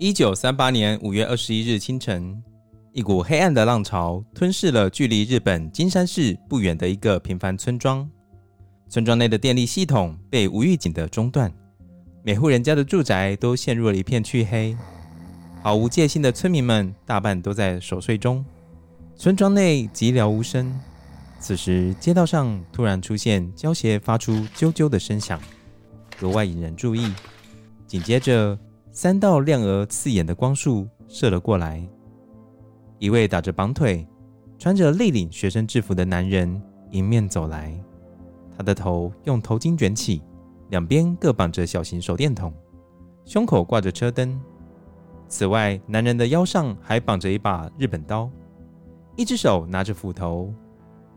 一九三八年五月二十一日清晨，一股黑暗的浪潮吞噬了距离日本金山市不远的一个平凡村庄。村庄内的电力系统被无预警的中断，每户人家的住宅都陷入了一片黢黑。毫无戒心的村民们大半都在熟睡中，村庄内寂寥无声。此时，街道上突然出现胶鞋发出啾啾的声响，格外引人注意。紧接着，三道亮而刺眼的光束射了过来。一位打着绑腿、穿着立领学生制服的男人迎面走来。他的头用头巾卷起，两边各绑着小型手电筒，胸口挂着车灯。此外，男人的腰上还绑着一把日本刀，一只手拿着斧头，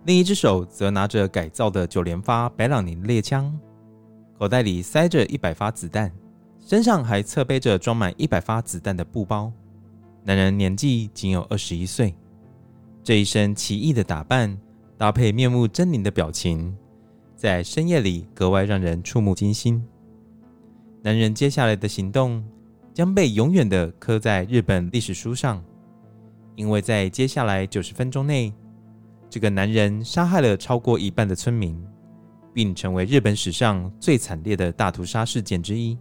另一只手则拿着改造的九连发白朗宁猎枪，口袋里塞着一百发子弹，身上还侧背着装满一百发子弹的布包。男人年纪仅有二十一岁，这一身奇异的打扮搭配面目狰狞的表情。在深夜里格外让人触目惊心。男人接下来的行动将被永远的刻在日本历史书上，因为在接下来九十分钟内，这个男人杀害了超过一半的村民，并成为日本史上最惨烈的大屠杀事件之一。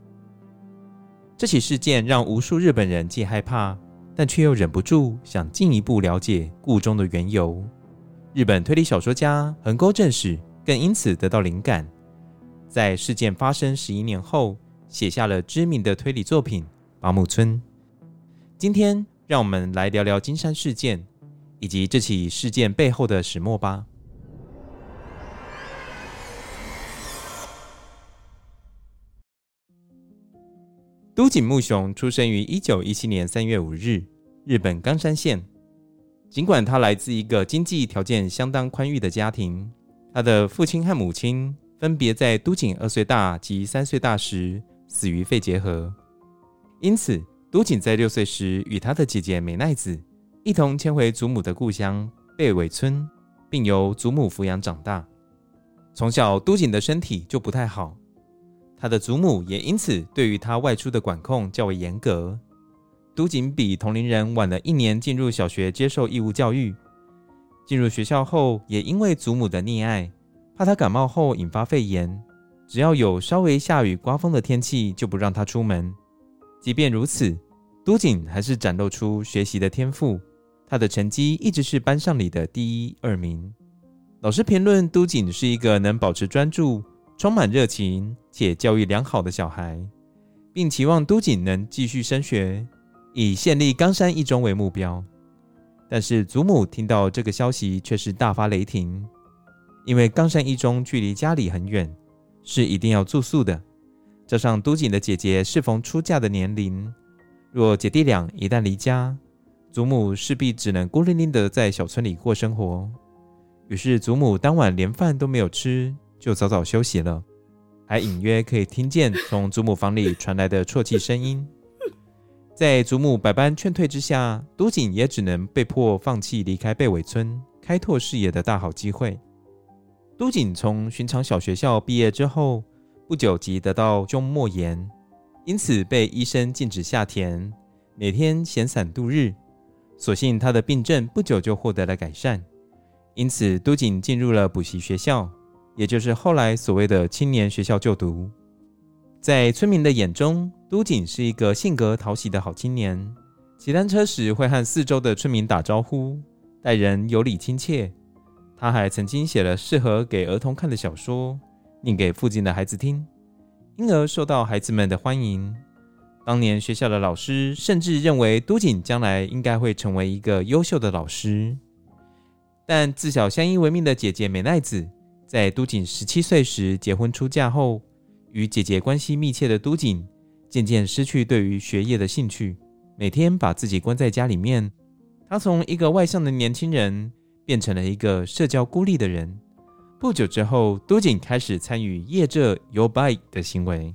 这起事件让无数日本人既害怕，但却又忍不住想进一步了解故中的缘由。日本推理小说家横沟正史。更因此得到灵感，在事件发生十一年后，写下了知名的推理作品《八木村》。今天，让我们来聊聊金山事件以及这起事件背后的始末吧。都井木雄出生于一九一七年三月五日，日本冈山县。尽管他来自一个经济条件相当宽裕的家庭。他的父亲和母亲分别在都井二岁大及三岁大时死于肺结核，因此都井在六岁时与他的姐姐美奈子一同迁回祖母的故乡贝尾村，并由祖母抚养长大。从小，都井的身体就不太好，他的祖母也因此对于他外出的管控较为严格。都井比同龄人晚了一年进入小学接受义务教育。进入学校后，也因为祖母的溺爱，怕他感冒后引发肺炎，只要有稍微下雨、刮风的天气，就不让他出门。即便如此，都井还是展露出学习的天赋，他的成绩一直是班上里的第一、二名。老师评论都井是一个能保持专注、充满热情且教育良好的小孩，并期望都井能继续升学，以县立冈山一中为目标。但是祖母听到这个消息却是大发雷霆，因为冈山一中距离家里很远，是一定要住宿的。加上都井的姐姐适逢出嫁的年龄，若姐弟俩一旦离家，祖母势必只能孤零零的在小村里过生活。于是祖母当晚连饭都没有吃，就早早休息了，还隐约可以听见从祖母房里传来的啜泣声音。在祖母百般劝退之下，都井也只能被迫放弃离开贝尾村、开拓视野的大好机会。都井从寻常小学校毕业之后，不久即得到胸膜炎，因此被医生禁止下田，每天闲散度日。所幸他的病症不久就获得了改善，因此都井进入了补习学校，也就是后来所谓的青年学校就读。在村民的眼中，都井是一个性格讨喜的好青年。骑单车时会和四周的村民打招呼，待人有礼亲切。他还曾经写了适合给儿童看的小说，念给附近的孩子听，因而受到孩子们的欢迎。当年学校的老师甚至认为都井将来应该会成为一个优秀的老师。但自小相依为命的姐姐美奈子，在都井十七岁时结婚出嫁后，与姐姐关系密切的都井渐渐失去对于学业的兴趣，每天把自己关在家里面。他从一个外向的年轻人变成了一个社交孤立的人。不久之后，都锦开始参与夜这游拜的行为。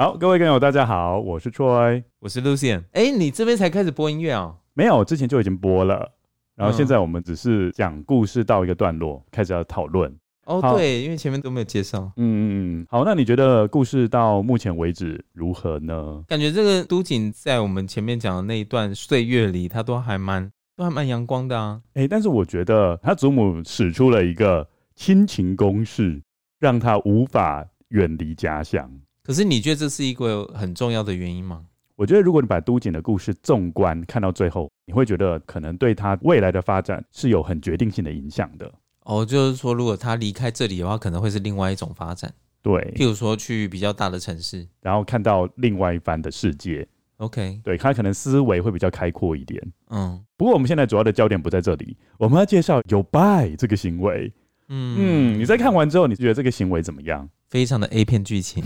好，各位观友，大家好，我是 Troy，我是 Lucian。哎，你这边才开始播音乐哦？没有，之前就已经播了。然后现在我们只是讲故事到一个段落，嗯、开始要讨论。哦，对，因为前面都没有介绍。嗯嗯嗯。好，那你觉得故事到目前为止如何呢？感觉这个都锦在我们前面讲的那一段岁月里，他都还蛮都还蛮阳光的啊。哎，但是我觉得他祖母使出了一个亲情攻势，让他无法远离家乡。可是你觉得这是一个很重要的原因吗？我觉得如果你把都锦的故事纵观看到最后，你会觉得可能对他未来的发展是有很决定性的影响的。哦，就是说如果他离开这里的话，可能会是另外一种发展。对，譬如说去比较大的城市，然后看到另外一番的世界。OK，对，他可能思维会比较开阔一点。嗯，不过我们现在主要的焦点不在这里，我们要介绍有拜这个行为。嗯嗯，你在看完之后，你觉得这个行为怎么样？非常的 A 片剧情，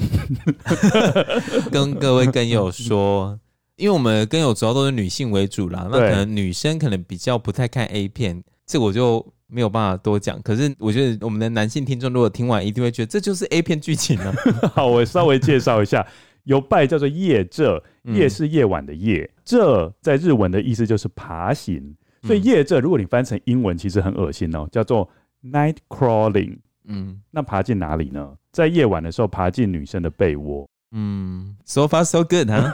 跟各位跟友说，因为我们跟友主要都是女性为主啦，那可能女生可能比较不太看 A 片，这我就没有办法多讲。可是我觉得我们的男性听众如果听完，一定会觉得这就是 A 片剧情了。好，我稍微介绍一下，由拜叫做夜这，夜是夜晚的夜，这在日文的意思就是爬行，所以夜这如果你翻成英文，其实很恶心哦，叫做 night crawling。嗯，那爬进哪里呢？在夜晚的时候爬进女生的被窝。嗯，so far so good 哈，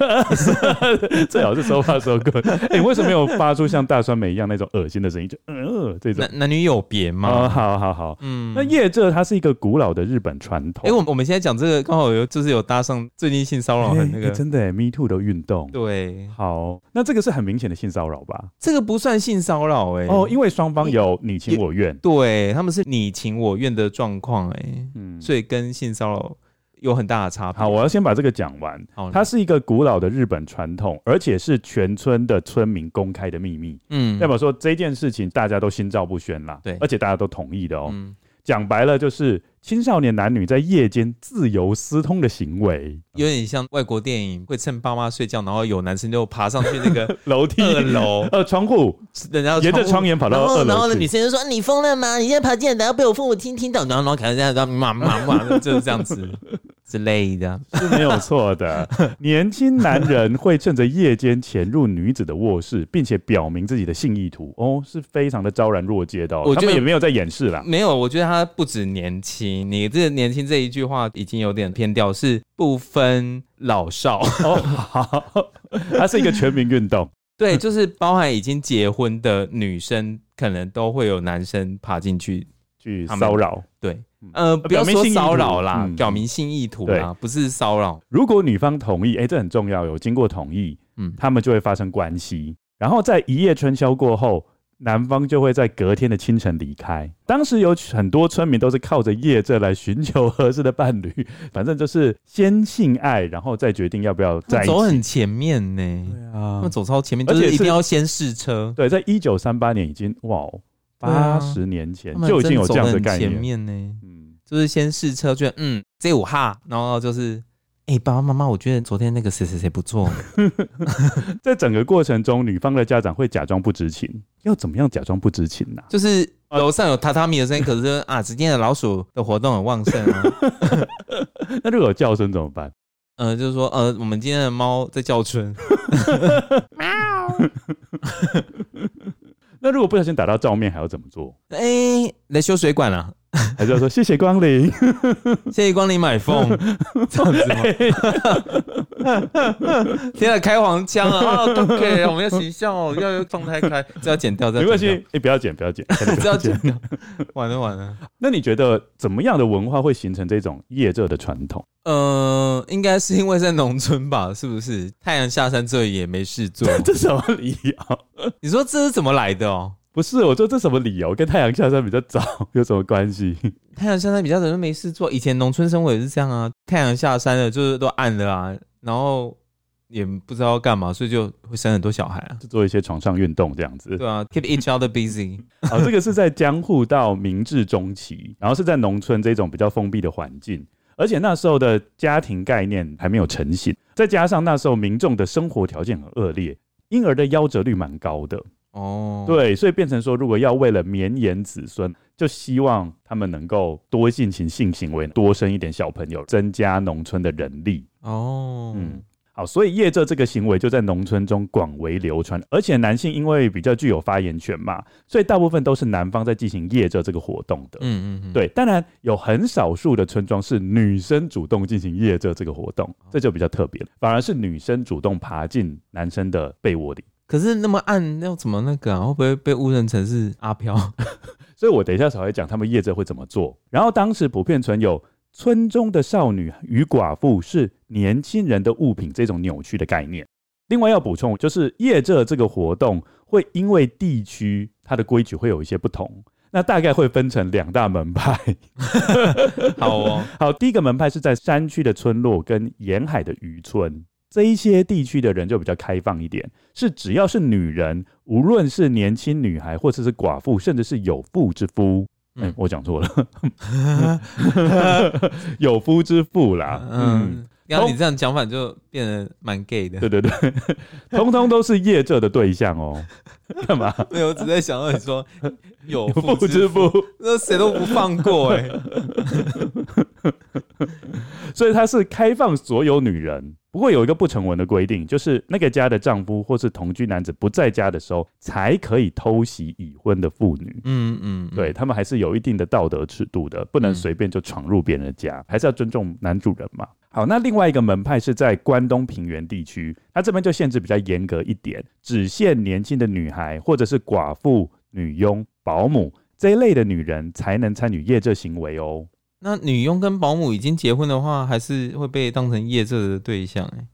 最好是 so far so good。哎，为什么没有发出像大酸梅一样那种恶心的声音？就呃，这种男男女有别吗？哦，好好好，嗯，那夜这它是一个古老的日本传统。哎，我我们现在讲这个刚好有就是有搭上最近性骚扰的那个真的 Me Too 的运动。对，好，那这个是很明显的性骚扰吧？这个不算性骚扰哎，哦，因为双方有你情我愿，对他们是你情我愿的状况哎，嗯，所以跟性骚扰。有很大的差别。好，我要先把这个讲完。好，它是一个古老的日本传统，而且是全村的村民公开的秘密。嗯，代表说这件事情大家都心照不宣啦。对，而且大家都同意的哦。嗯，讲白了就是青少年男女在夜间自由私通的行为，有点像外国电影会趁爸妈睡觉，然后有男生就爬上去那个 楼梯、二楼 呃窗户，然后沿着窗沿跑到二楼。然后呢，女生就说：“你疯了吗？你现在爬进来，等下被我父母听听到。”然后然后看到这样，然后骂骂骂，就是这样子。之类的是没有错的。年轻男人会趁着夜间潜入女子的卧室，并且表明自己的性意图，哦，是非常的昭然若揭的，哦。我觉得也没有在掩饰啦。没有，我觉得他不止年轻，你这个年轻这一句话已经有点偏调，是不分老少。哦，好，它是一个全民运动。对，就是包含已经结婚的女生，可能都会有男生爬进去去骚扰。对。呃，不要说骚扰啦，嗯、表明性意图啦，对不是骚扰。如果女方同意，哎、欸，这很重要，有经过同意，嗯，他们就会发生关系。然后在一夜春宵过后，男方就会在隔天的清晨离开。当时有很多村民都是靠着夜这来寻求合适的伴侣，反正就是先性爱，然后再决定要不要在一起。走很前面呢，对啊，那走超前面，而且一定要先试车。对，在一九三八年已经哇，八十年前、啊、就已经有这样的概念。前面呢。就是先试车，觉得嗯，这五哈，然后就是，哎、欸，爸爸妈妈，我觉得昨天那个谁谁谁不错。在整个过程中，女方的家长会假装不知情，要怎么样假装不知情呢、啊？就是楼上有榻榻米的声音，可是啊，今天的老鼠的活动很旺盛啊。那如果有叫声怎么办？呃，就是说，呃，我们今天的猫在叫春。喵。那如果不小心打到照面，还要怎么做？哎、欸，来修水管了、啊。还是要说谢谢光临，谢谢光临买凤 这样子吗？天啊，开黄腔啊！OK，我们要形象哦，要状态开，这要剪掉，这没关系，哎，不要剪，不要剪，这要剪掉，完了完了。那你觉得怎么样的文化会形成这种夜这的传统？呃，应该是因为在农村吧？是不是？太阳下山这也没事做，这什么理由？你说这是怎么来的哦？不是，我说这什么理由？跟太阳下山比较早有什么关系？太阳下山比较早就没事做。以前农村生活也是这样啊，太阳下山了就是都暗了啊，然后也不知道要干嘛，所以就会生很多小孩啊，就做一些床上运动这样子。对啊，keep each other busy。好，这个是在江户到明治中期，然后是在农村这种比较封闭的环境，而且那时候的家庭概念还没有成型，再加上那时候民众的生活条件很恶劣，婴儿的夭折率蛮高的。哦，对，所以变成说，如果要为了绵延子孙，就希望他们能够多进行性行为，多生一点小朋友，增加农村的人力。哦，嗯。好，所以夜这这个行为就在农村中广为流传，而且男性因为比较具有发言权嘛，所以大部分都是男方在进行夜这这个活动的。嗯嗯嗯，对，当然有很少数的村庄是女生主动进行夜这这个活动，这就比较特别了，反而是女生主动爬进男生的被窝里。可是那么暗，那要怎么那个啊？会不会被误认成是阿飘？所以我等一下才会讲他们夜这会怎么做。然后当时普遍存有。村中的少女与寡妇是年轻人的物品，这种扭曲的概念。另外要补充，就是夜这这个活动会因为地区它的规矩会有一些不同，那大概会分成两大门派。好哦，好，第一个门派是在山区的村落跟沿海的渔村，这一些地区的人就比较开放一点，是只要是女人，无论是年轻女孩，或者是寡妇，甚至是有妇之夫。哎、欸，我讲错了，有夫之妇啦。嗯，然后你这样讲法就变得蛮 gay 的。对对对，通通都是夜这的对象哦。干嘛？没有，我只在想到你说有夫之夫，那谁都不放过哎、欸。所以他是开放所有女人。不过有一个不成文的规定，就是那个家的丈夫或是同居男子不在家的时候，才可以偷袭已婚的妇女。嗯嗯，对，他们还是有一定的道德尺度的，不能随便就闯入别人的家，还是要尊重男主人嘛。好，那另外一个门派是在关东平原地区，他这边就限制比较严格一点，只限年轻的女孩或者是寡妇、女佣、保姆这一类的女人才能参与夜这行为哦。那女佣跟保姆已经结婚的话，还是会被当成夜这的对象哎、欸。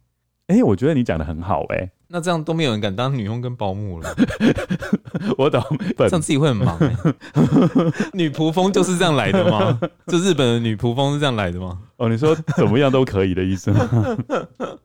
哎、欸，我觉得你讲的很好哎、欸。那这样都没有人敢当女佣跟保姆了。我懂，这样自己会很忙、欸。女仆风就是这样来的吗？就日本的女仆风是这样来的吗？哦，你说怎么样都可以的意思吗？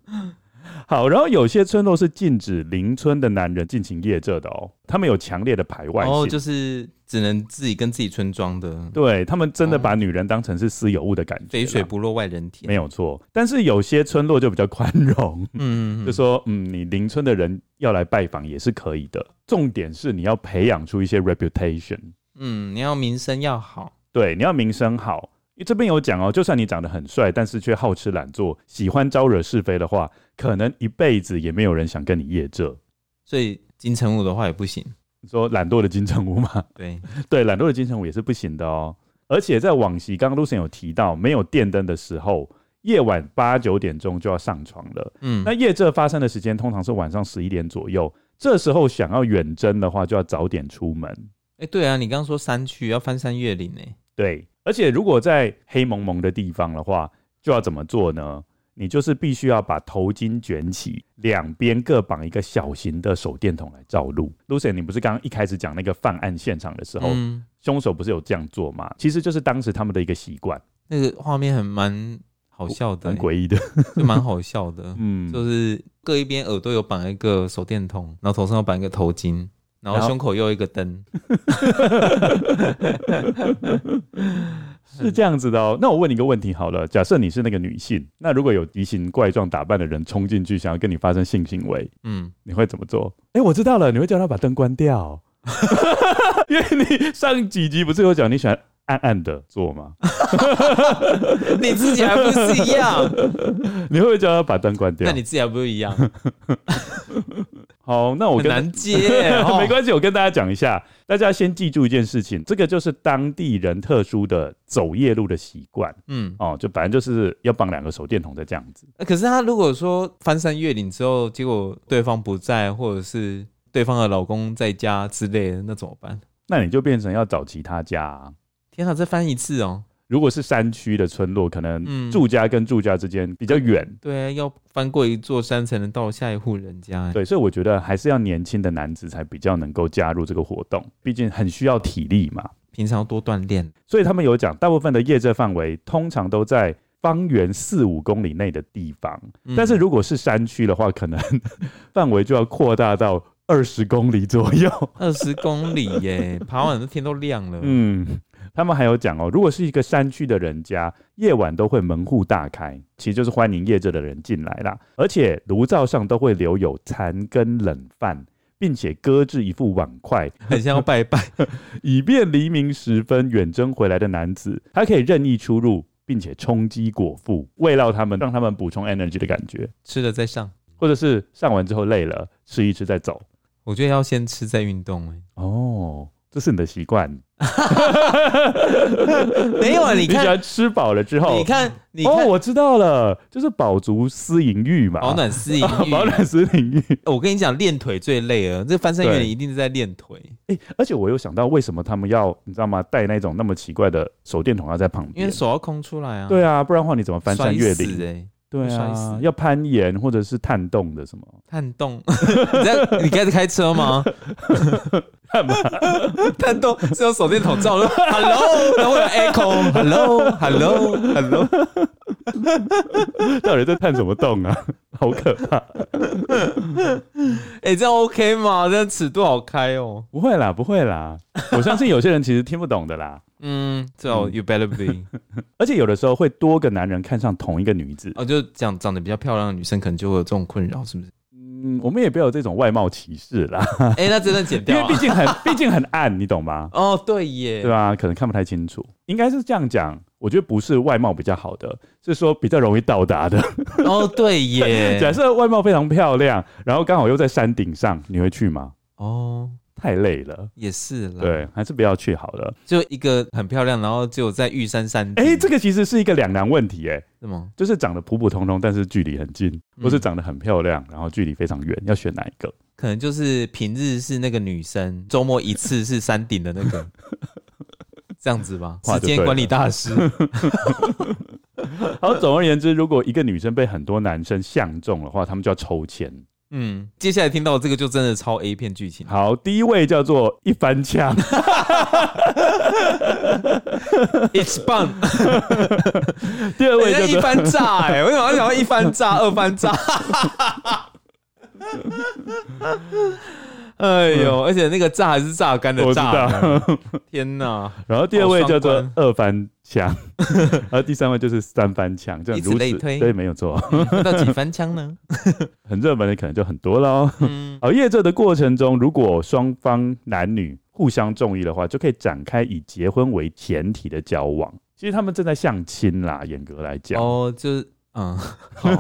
好，然后有些村落是禁止邻村的男人进行夜这的哦，他们有强烈的排外性，哦，就是只能自己跟自己村庄的，对，他们真的把女人当成是私有物的感觉，肥水不落外人田，没有错。但是有些村落就比较宽容，嗯，就说嗯，你邻村的人要来拜访也是可以的，重点是你要培养出一些 reputation，嗯，你要名声要好，对，你要名声好。因为这边有讲哦，就算你长得很帅，但是却好吃懒做，喜欢招惹是非的话，可能一辈子也没有人想跟你业这。所以金城武的话也不行。你说懒惰的金城武嘛？对 对，懒惰的金城武也是不行的哦。而且在往昔，刚刚 Lucian 有提到，没有电灯的时候，夜晚八九点钟就要上床了。嗯，那夜这发生的时间通常是晚上十一点左右，这时候想要远征的话，就要早点出门。哎，对啊，你刚刚说山区要翻山越岭呢？对。而且，如果在黑蒙蒙的地方的话，就要怎么做呢？你就是必须要把头巾卷起，两边各绑一个小型的手电筒来照路。Lucien，你不是刚刚一开始讲那个犯案现场的时候，嗯、凶手不是有这样做吗？其实就是当时他们的一个习惯。那个画面很蛮好笑的，很诡异的，就蛮好笑的。嗯，就是各一边耳朵有绑一个手电筒，然后头上有绑一个头巾。然后胸口又一个灯，是这样子的哦。那我问你一个问题好了，假设你是那个女性，那如果有奇形怪状打扮的人冲进去，想要跟你发生性行为，嗯，你会怎么做？哎，我知道了，你会叫他把灯关掉，因为你上几集不是有讲你喜欢暗暗的做吗？你自己还不是一样？你会不会叫他把灯关掉？那你自己还不是一样？好，那我跟难接，没关系，我跟大家讲一下，大家先记住一件事情，这个就是当地人特殊的走夜路的习惯。嗯，哦，就反正就是要绑两个手电筒在这样子。可是他如果说翻山越岭之后，结果对方不在，或者是对方的老公在家之类的，那怎么办？那你就变成要找其他家啊。天啊，再翻一次哦。如果是山区的村落，可能住家跟住家之间比较远，嗯，对，要翻过一座山才能到下一户人家。对，所以我觉得还是要年轻的男子才比较能够加入这个活动，毕竟很需要体力嘛，平常要多锻炼。所以他们有讲，大部分的业者范围通常都在方圆四五公里内的地方，嗯，但是如果是山区的话，可能 范围就要扩大到二十公里左右。二十公里耶，爬完的天都亮了。嗯。他们还有讲哦，如果是一个山区的人家，夜晚都会门户大开，其实就是欢迎业者的人进来啦。而且炉灶上都会留有残羹冷饭，并且搁置一副碗筷，很像要拜拜，以便黎明时分远征回来的男子，他可以任意出入，并且充饥果腹，慰劳他们，让他们补充 energy 的感觉。吃了再上，或者是上完之后累了，吃一吃再走。我觉得要先吃再运动哎。哦。这是你的习惯，没有啊？你 看，你喜欢吃饱了之后，你看，你看，哦，我知道了，就是饱足思淫欲嘛，保暖思淫欲，保暖思淫欲。我跟你讲，练腿最累了，这翻山越岭一定是在练腿。哎，而且我又想到，为什么他们要，你知道吗？带那种那么奇怪的手电筒要在旁边，因为手要空出来啊。对啊，不然的话你怎么翻山越岭？哎，对啊，要攀岩或者是探洞的什么？探洞？你在你开始开车吗？干嘛？探洞是用手电筒照的。Hello，然后有 echo。Hello，Hello，Hello。到底在探什么洞啊？好可怕！哎、欸，这样 OK 吗？这样尺度好开哦。不会啦，不会啦。我相信有些人其实听不懂的啦。嗯，最好 You better be。而且有的时候会多个男人看上同一个女子。哦，就讲长得比较漂亮的女生，可能就会有这种困扰，是不是？嗯，我们也不要有这种外貌歧视啦。哎、欸，那真的剪掉，因为毕竟很，毕竟很暗，你懂吗？哦，对耶，对吧？可能看不太清楚。应该是这样讲，我觉得不是外貌比较好的，是说比较容易到达的。哦，对耶。假设外貌非常漂亮，然后刚好又在山顶上，你会去吗？哦。太累了，也是了，对，还是不要去好了。就一个很漂亮，然后就在玉山山顶。哎、欸，这个其实是一个两难问题，哎，是吗？就是长得普普通通，但是距离很近，嗯、或是长得很漂亮，然后距离非常远，要选哪一个？可能就是平日是那个女生，周末一次是山顶的那个，这样子吧。时间管理大师。好，总而言之，如果一个女生被很多男生相中的话，他们就要抽签。嗯，接下来听到这个就真的超 A 片剧情。好，第一位叫做一番枪，It's fun。第二位叫做一番炸，哎，我想要讲一番炸，二番炸。哎呦，而且那个炸还是榨干的榨，天哪！然后第二位叫做二番枪，然后第三位就是三番枪，这样如此类推，对，没有错。嗯、到几番枪呢？很热门的可能就很多喽。嗯，好，业这的过程中，如果双方男女互相中意的话，就可以展开以结婚为前提的交往。其实他们正在相亲啦，严格来讲。哦，就是嗯，好，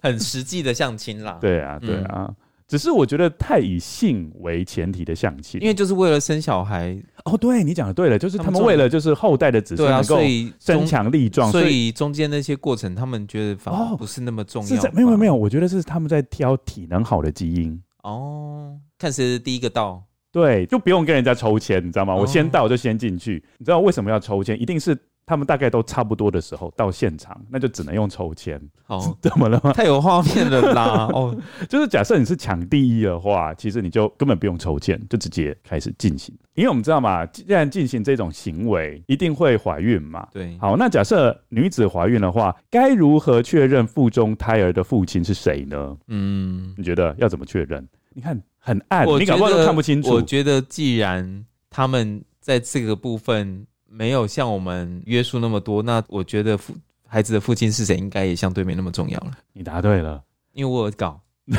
很实际的相亲啦。对啊，对啊。嗯只是我觉得太以性为前提的相亲，因为就是为了生小孩哦。对，你讲的对了，就是他们为了就是后代的子孙能够身强力壮，所以中间那些过程他们觉得反而不是那么重要。没有没有，我觉得是他们在挑体能好的基因哦，看谁是第一个到。对，就不用跟人家抽签，你知道吗？我先到就先进去。你知道为什么要抽签？一定是。他们大概都差不多的时候到现场，那就只能用抽签。哦，怎么了吗？太有画面了啦！哦，就是假设你是抢第一的话，其实你就根本不用抽签，就直接开始进行。因为我们知道嘛，既然进行这种行为，一定会怀孕嘛。对。好，那假设女子怀孕的话，该如何确认腹中胎儿的父亲是谁呢？嗯，你觉得要怎么确认？你看很暗，你搞不好都看不清楚。我觉得既然他们在这个部分。没有像我们约束那么多，那我觉得父孩子的父亲是谁，应该也相对没那么重要了。你答对了，因为我有搞，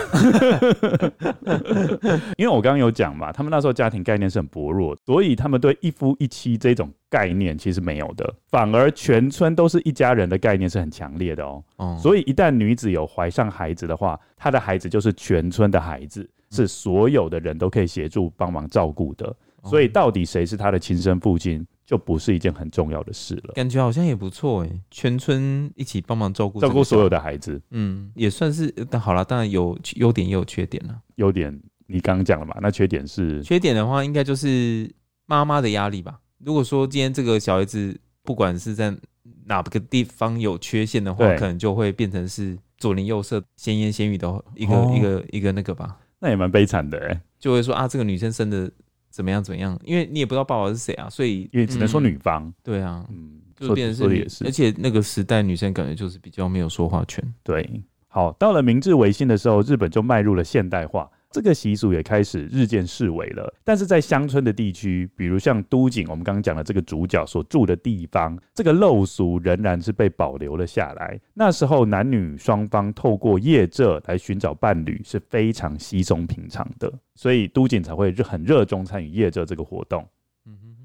因为我刚刚有讲嘛，他们那时候家庭概念是很薄弱，所以他们对一夫一妻这种概念其实没有的，反而全村都是一家人的概念是很强烈的哦。哦，所以一旦女子有怀上孩子的话，她的孩子就是全村的孩子。是所有的人都可以协助帮忙照顾的。所以到底谁是她的亲生父亲，就不是一件很重要的事了。感觉好像也不错哎，全村一起帮忙照顾照顾所有的孩子，嗯，也算是。但好了，当然有优点也有缺点了。优点你刚刚讲了嘛？那缺点是？缺点的话，应该就是妈妈的压力吧。如果说今天这个小孩子不管是在哪个地方有缺陷的话，可能就会变成是左邻右舍闲言闲语的一个、哦、一个一个那个吧。那也蛮悲惨的哎，就会说啊，这个女生生的。怎么样？怎么样？因为你也不知道爸爸是谁啊，所以也只能说女方。嗯、对啊，嗯，就变成是，也是，而且那个时代女生感觉就是比较没有说话权。对，好，到了明治维新的时候，日本就迈入了现代化。这个习俗也开始日渐式微了，但是在乡村的地区，比如像都井，我们刚刚讲的这个主角所住的地方，这个陋俗仍然是被保留了下来。那时候男女双方透过夜蔗来寻找伴侣是非常稀松平常的，所以都井才会很热衷参与夜蔗这个活动。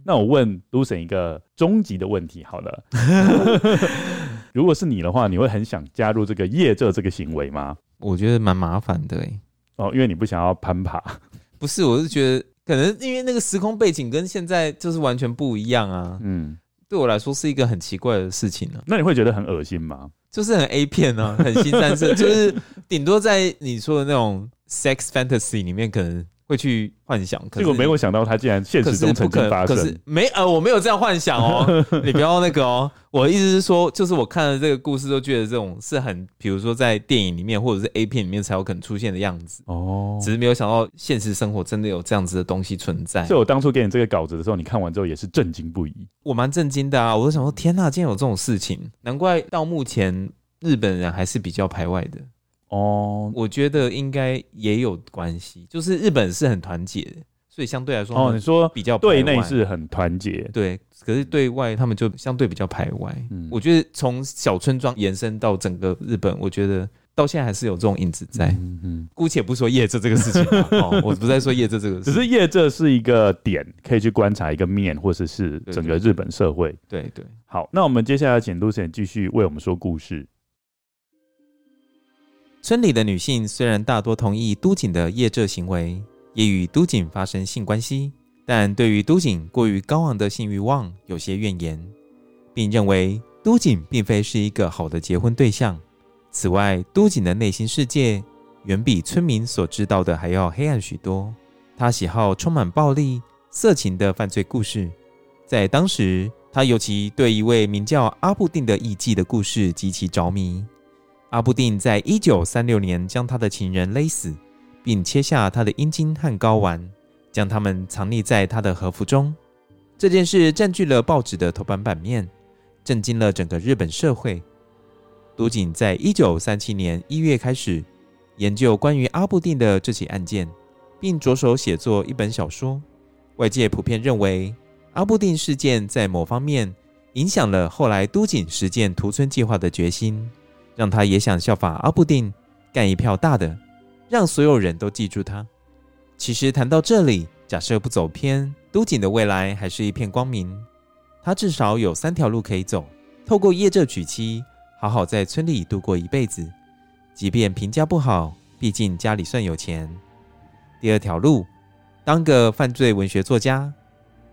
那我问 Lucien 一个终极的问题，好了，如果是你的话，你会很想加入这个夜蔗这个行为吗？我觉得蛮麻烦的欸。哦，因为你不想要攀爬，不是，我是觉得可能因为那个时空背景跟现在就是完全不一样啊。嗯，对我来说是一个很奇怪的事情呢、啊。那你会觉得很恶心吗？就是很 A 片啊，很新三色，就是顶多在你说的那种 sex fantasy 里面可能。会去幻想，可是结果没有想到他竟然现实中曾经发生。可是没呃，我没有这样幻想哦，你不要那个哦。我的意思是说，就是我看了这个故事，都觉得这种是很，比如说在电影里面或者是 A 片里面才有可能出现的样子哦。只是没有想到现实生活真的有这样子的东西存在。所以我当初给你这个稿子的时候，你看完之后也是震惊不已。我蛮震惊的啊！我就想说，天哪，竟然有这种事情，难怪到目前日本人还是比较排外的。哦，我觉得应该也有关系，就是日本是很团结的，所以相对来说，哦，你说比较对内是很团结，对，可是对外他们就相对比较排外。嗯，我觉得从小村庄延伸到整个日本，我觉得到现在还是有这种影子在。嗯嗯，姑且不说夜蔗这个事情 哦，我不再说夜蔗这个事情，只是夜蔗是一个点，可以去观察一个面，或者是整个日本社会。对对，对，好，那我们接下来请 Lucien 继续为我们说故事。村里的女性虽然大多同意都井的夜蔗行为，也与都井发生性关系，但对于都井过于高昂的性欲望有些怨言，并认为都井并非是一个好的结婚对象。此外，都井的内心世界远比村民所知道的还要黑暗许多。他喜好充满暴力、色情的犯罪故事，在当时，他尤其对一位名叫阿布定的艺妓的故事极其着迷。阿部定在一九三六年将他的情人勒死，并切下他的阴茎和睾丸，将他们藏匿在他的和服中。这件事占据了报纸的头版版面，震惊了整个日本社会。都井在一九三七年一月开始研究关于阿部定的这起案件，并着手写作一本小说。外界普遍认为，阿部定事件在某方面影响了后来都井实践屠村计划的决心。让他也想效法阿部定，干一票大的，让所有人都记住他。其实谈到这里，假设不走偏，都井的未来还是一片光明。他至少有三条路可以走：透过夜蔗娶妻，好好在村里度过一辈子，即便评价不好，毕竟家里算有钱。第二条路，当个犯罪文学作家。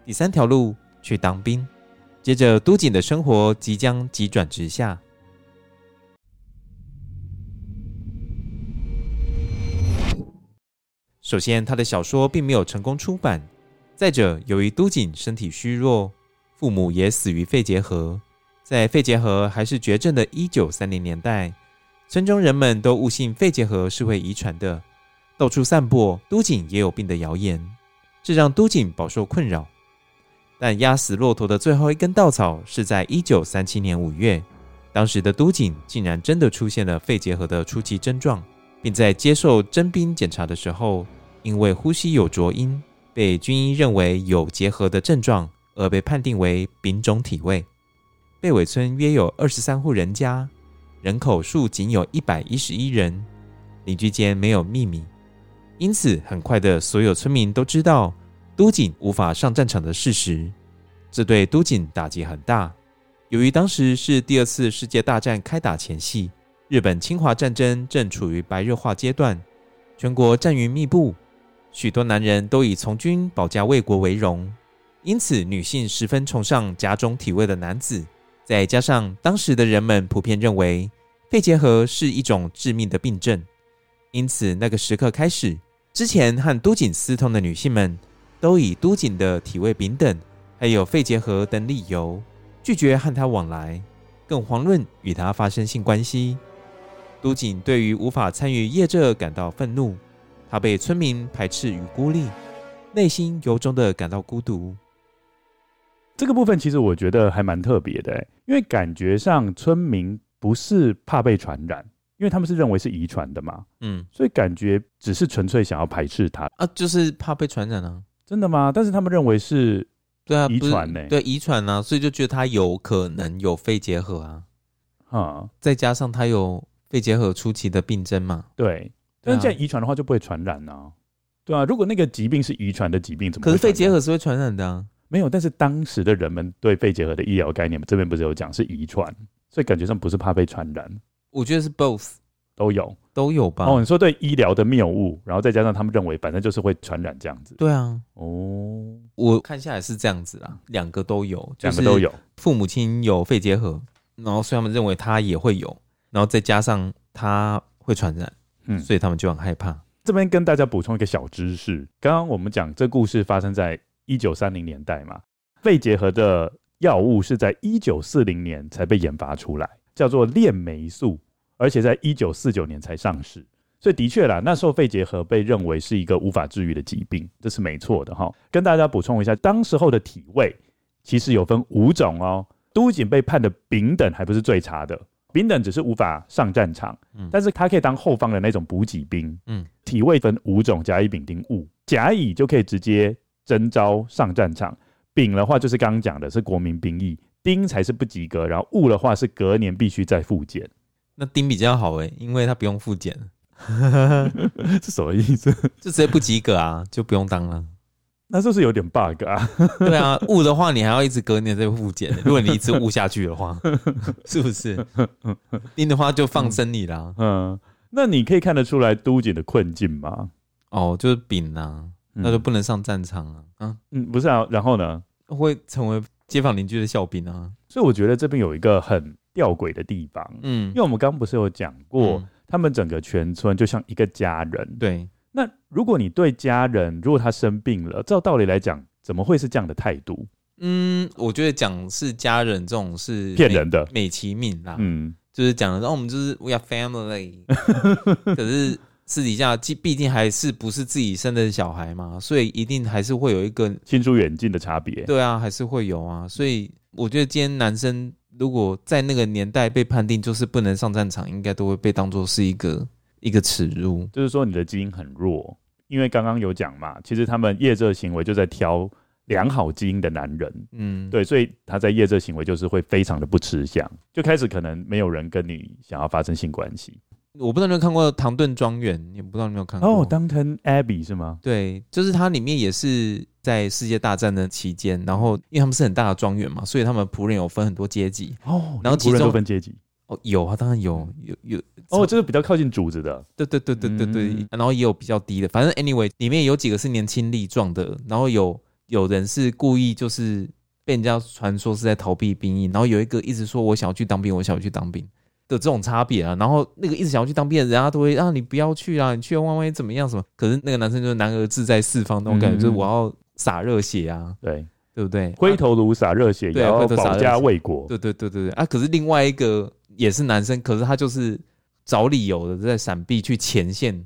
第三条路，去当兵。接着，都井的生活即将急转直下。首先，他的小说并没有成功出版。再者，由于都井身体虚弱，父母也死于肺结核。在肺结核还是绝症的一九三零年代，村中人们都误信肺结核是会遗传的，到处散播都井也有病的谣言，这让都井饱受困扰。但压死骆驼的最后一根稻草是在一九三七年五月，当时的都井竟然真的出现了肺结核的初期症状。并在接受征兵检查的时候，因为呼吸有浊音，被军医认为有结核的症状，而被判定为丙种体位。贝尾村约有二十三户人家，人口数仅有一百一十一人，邻居间没有秘密，因此很快的，所有村民都知道都井无法上战场的事实。这对都井打击很大。由于当时是第二次世界大战开打前夕。日本侵华战争正处于白热化阶段，全国战云密布，许多男人都以从军保家卫国为荣，因此女性十分崇尚甲种体位的男子。再加上当时的人们普遍认为肺结核是一种致命的病症，因此那个时刻开始，之前和都锦私通的女性们都以都锦的体位平等，还有肺结核等理由拒绝和他往来，更遑论与他发生性关系。都锦对于无法参与业这感到愤怒，他被村民排斥与孤立，内心由衷的感到孤独。这个部分其实我觉得还蛮特别的，因为感觉上村民不是怕被传染，因为他们是认为是遗传的嘛，嗯，所以感觉只是纯粹想要排斥他啊，就是怕被传染啊，真的吗？但是他们认为是对啊，遗传呢，对遗传啊，所以就觉得他有可能有肺结核啊，啊，再加上他有。肺结核初期的病症嘛，对，但是这样遗传的话就不会传染啊，对啊，如果那个疾病是遗传的疾病，怎么？可是肺结核是会传染的啊。没有，但是当时的人们对肺结核的医疗概念，这边不是有讲是遗传，所以感觉上不是怕被传染。我觉得是 both 都有，都有吧。哦，你说对医疗的谬误，然后再加上他们认为反正就是会传染这样子。对啊，哦，我看下来是这样子啊，两个都有，两个都有，父母亲有肺结核，然后所以他们认为他也会有，然后再加上。他会传染，嗯，所以他们就很害怕。这边跟大家补充一个小知识：刚刚我们讲这故事发生在一九三零年代嘛，肺结核的药物是在一九四零年才被研发出来，叫做链霉素，而且在一九四九年才上市。所以的确啦，那时候肺结核被认为是一个无法治愈的疾病，这是没错的哈。跟大家补充一下，当时候的体位其实有分五种哦，都井被判的丙等还不是最差的。丙等只是无法上战场，嗯，但是他可以当后方的那种补给兵，嗯，体位分五种：甲乙丙丁戊。甲乙就可以直接征召上战场，丙的话就是刚刚讲的是国民兵役，丁才是不及格，然后戊的话是隔年必须再复检。那丁比较好诶，因为他不用复检，是什么意思？就直接不及格啊，就不用当了。那是不是有点 bug 啊？对啊，误的话你还要一直隔年再复检。如果你一直误下去的话，是不是？丁的话就放生你了。嗯，那你可以看得出来都锦的困境吗？哦，就是丙啊，那就不能上战场啊。嗯嗯，不是啊，然后呢？会成为街坊邻居的笑柄啊。所以我觉得这边有一个很吊诡的地方。嗯，因为我们刚刚不是有讲过，嗯、他们整个全村就像一个家人。对。那如果你对家人，如果他生病了，照道理来讲，怎么会是这样的态度？嗯，我觉得讲是家人这种是骗人的，美其名啦。嗯，就是讲的，然后我们就是 we are family，可是私底下，毕毕竟还是不是自己生的小孩嘛，所以一定还是会有一个亲疏远近的差别。对啊，还是会有啊。所以我觉得今天男生如果在那个年代被判定就是不能上战场，应该都会被当做是一个。一个耻辱，就是说你的基因很弱，因为刚刚有讲嘛，其实他们业这行为就在挑良好基因的男人，嗯，对，所以他在业这行为就是会非常的不吃香，就开始可能没有人跟你想要发生性关系。我不知道你有没有看过《唐顿庄园》，也不知道你有没有看过哦，《Downton Abbey》是吗？对，就是它里面也是在世界大战的期间，然后因为他们是很大的庄园嘛，所以他们仆人有分很多阶级哦，然后仆人都分阶级。哦，有啊，当然有，有有哦，这个比较靠近主子的，对对对对对对，嗯、然后也有比较低的，反正 anyway 里面有几个是年轻力壮的，然后有有人是故意就是被人家传说是在逃避兵役，然后有一个一直说我想要去当兵，我想要去当兵的这种差别啊，然后那个一直想要去当兵的人家都会让、啊、你不要去啊，你去万一怎么样什么，可是那个男生就是男儿志在四方那种感觉，嗯、就是我要洒热血啊，对对不对？灰头颅洒热血，也要保家卫国，对对对对对啊，可是另外一个。也是男生，可是他就是找理由的在闪避去前线，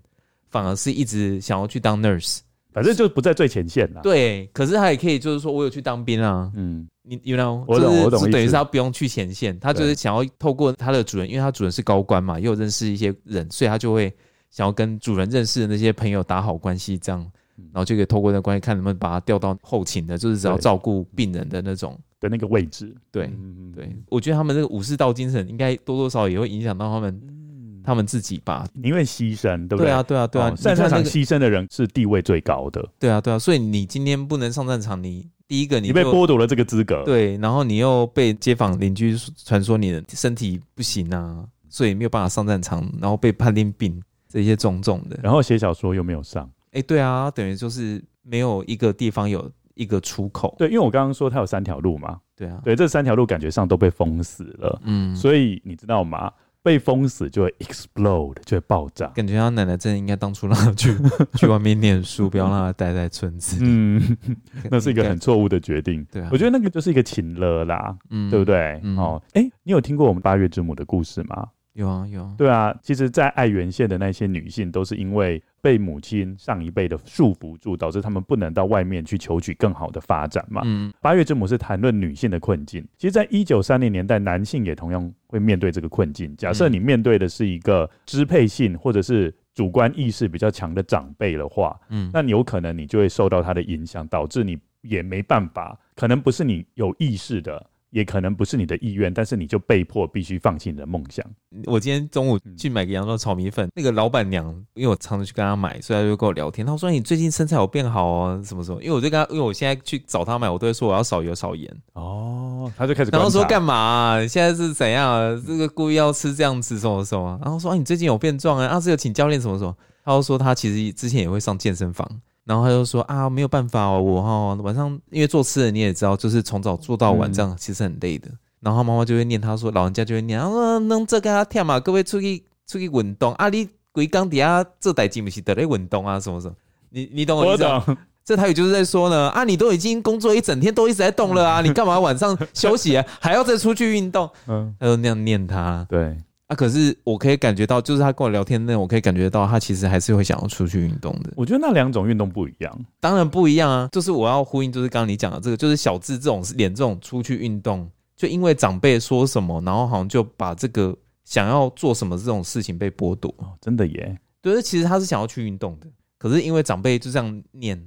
反而是一直想要去当 nurse，反正就不在最前线了。对，可是他也可以就是说我有去当兵啊，嗯，你 you know，我懂我懂，等于是他不用去前线，他就是想要透过他的主人，因为他主人是高官嘛，又认识一些人，所以他就会想要跟主人认识的那些朋友打好关系，这样，然后就可以透过那关系看能不能把他调到后勤的，就是只要照顾病人的那种。的那个位置，对，嗯、对，我觉得他们这个武士道精神，应该多多少少也会影响到他们，嗯、他们自己吧。因为牺牲，对不对？对啊，对啊，对啊。上战场牺牲的人是地位最高的。对啊，对啊。所以你今天不能上战场，你第一个你，你被剥夺了这个资格。对，然后你又被街坊邻居传说你的身体不行啊，所以没有办法上战场，然后被判定病这些种种的。然后写小说又没有上。哎，对啊，等于就是没有一个地方有一个出口。对，因为我刚刚说它有三条路嘛。对啊，对，这三条路感觉上都被封死了。嗯，所以你知道吗？被封死就会 explode，就会爆炸。感觉他奶奶真的应该当初让他去 去外面念书，不要让他待在村子里。嗯，那是一个很错误的决定。对啊，我觉得那个就是一个情勒啦，嗯，对不对？嗯、哦，哎，你有听过我们八月之母的故事吗？有啊有啊，对啊，其实，在爱媛县的那些女性，都是因为被母亲上一辈的束缚住，导致她们不能到外面去求取更好的发展嘛。嗯，八月之母是谈论女性的困境。其实，在一九三零年代，男性也同样会面对这个困境。假设你面对的是一个支配性或者是主观意识比较强的长辈的话，嗯，那你有可能你就会受到他的影响，导致你也没办法，可能不是你有意识的。也可能不是你的意愿，但是你就被迫必须放弃你的梦想。我今天中午去买个羊肉炒米粉，嗯、那个老板娘，因为我常常去跟她买，所以她就跟我聊天。她说：“你最近身材有变好哦，什么什么？”因为我就跟她，因为我现在去找她买，我都会说我要少油少盐。哦，她就开始然后说干嘛、啊？现在是怎样、啊？这个故意要吃这样子什么什么？然后说：“啊，你最近有变壮啊？啊，是有请教练什么什么？”她就说她其实之前也会上健身房。然后他就说啊，没有办法哦，我哈晚上因为做吃的你也知道，就是从早做到晚，这样其实很累的。嗯、然后他妈妈就会念他说，老人家就会念，啊，能这个他跳嘛，各位出去出去运动啊，你规工底下这代志不是得来运动啊，什么什么，你你懂我意思吗？这台语就是在说呢，啊，你都已经工作一整天，都一直在动了啊，你干嘛晚上休息啊，还要再出去运动？嗯，他就那样念他，对。啊！可是我可以感觉到，就是他跟我聊天那，我可以感觉到他其实还是会想要出去运动的。我觉得那两种运动不一样，当然不一样啊。就是我要呼应，就是刚刚你讲的这个，就是小智这种连这种出去运动，就因为长辈说什么，然后好像就把这个想要做什么这种事情被剥夺。哦，真的耶？对，其实他是想要去运动的，可是因为长辈就这样念，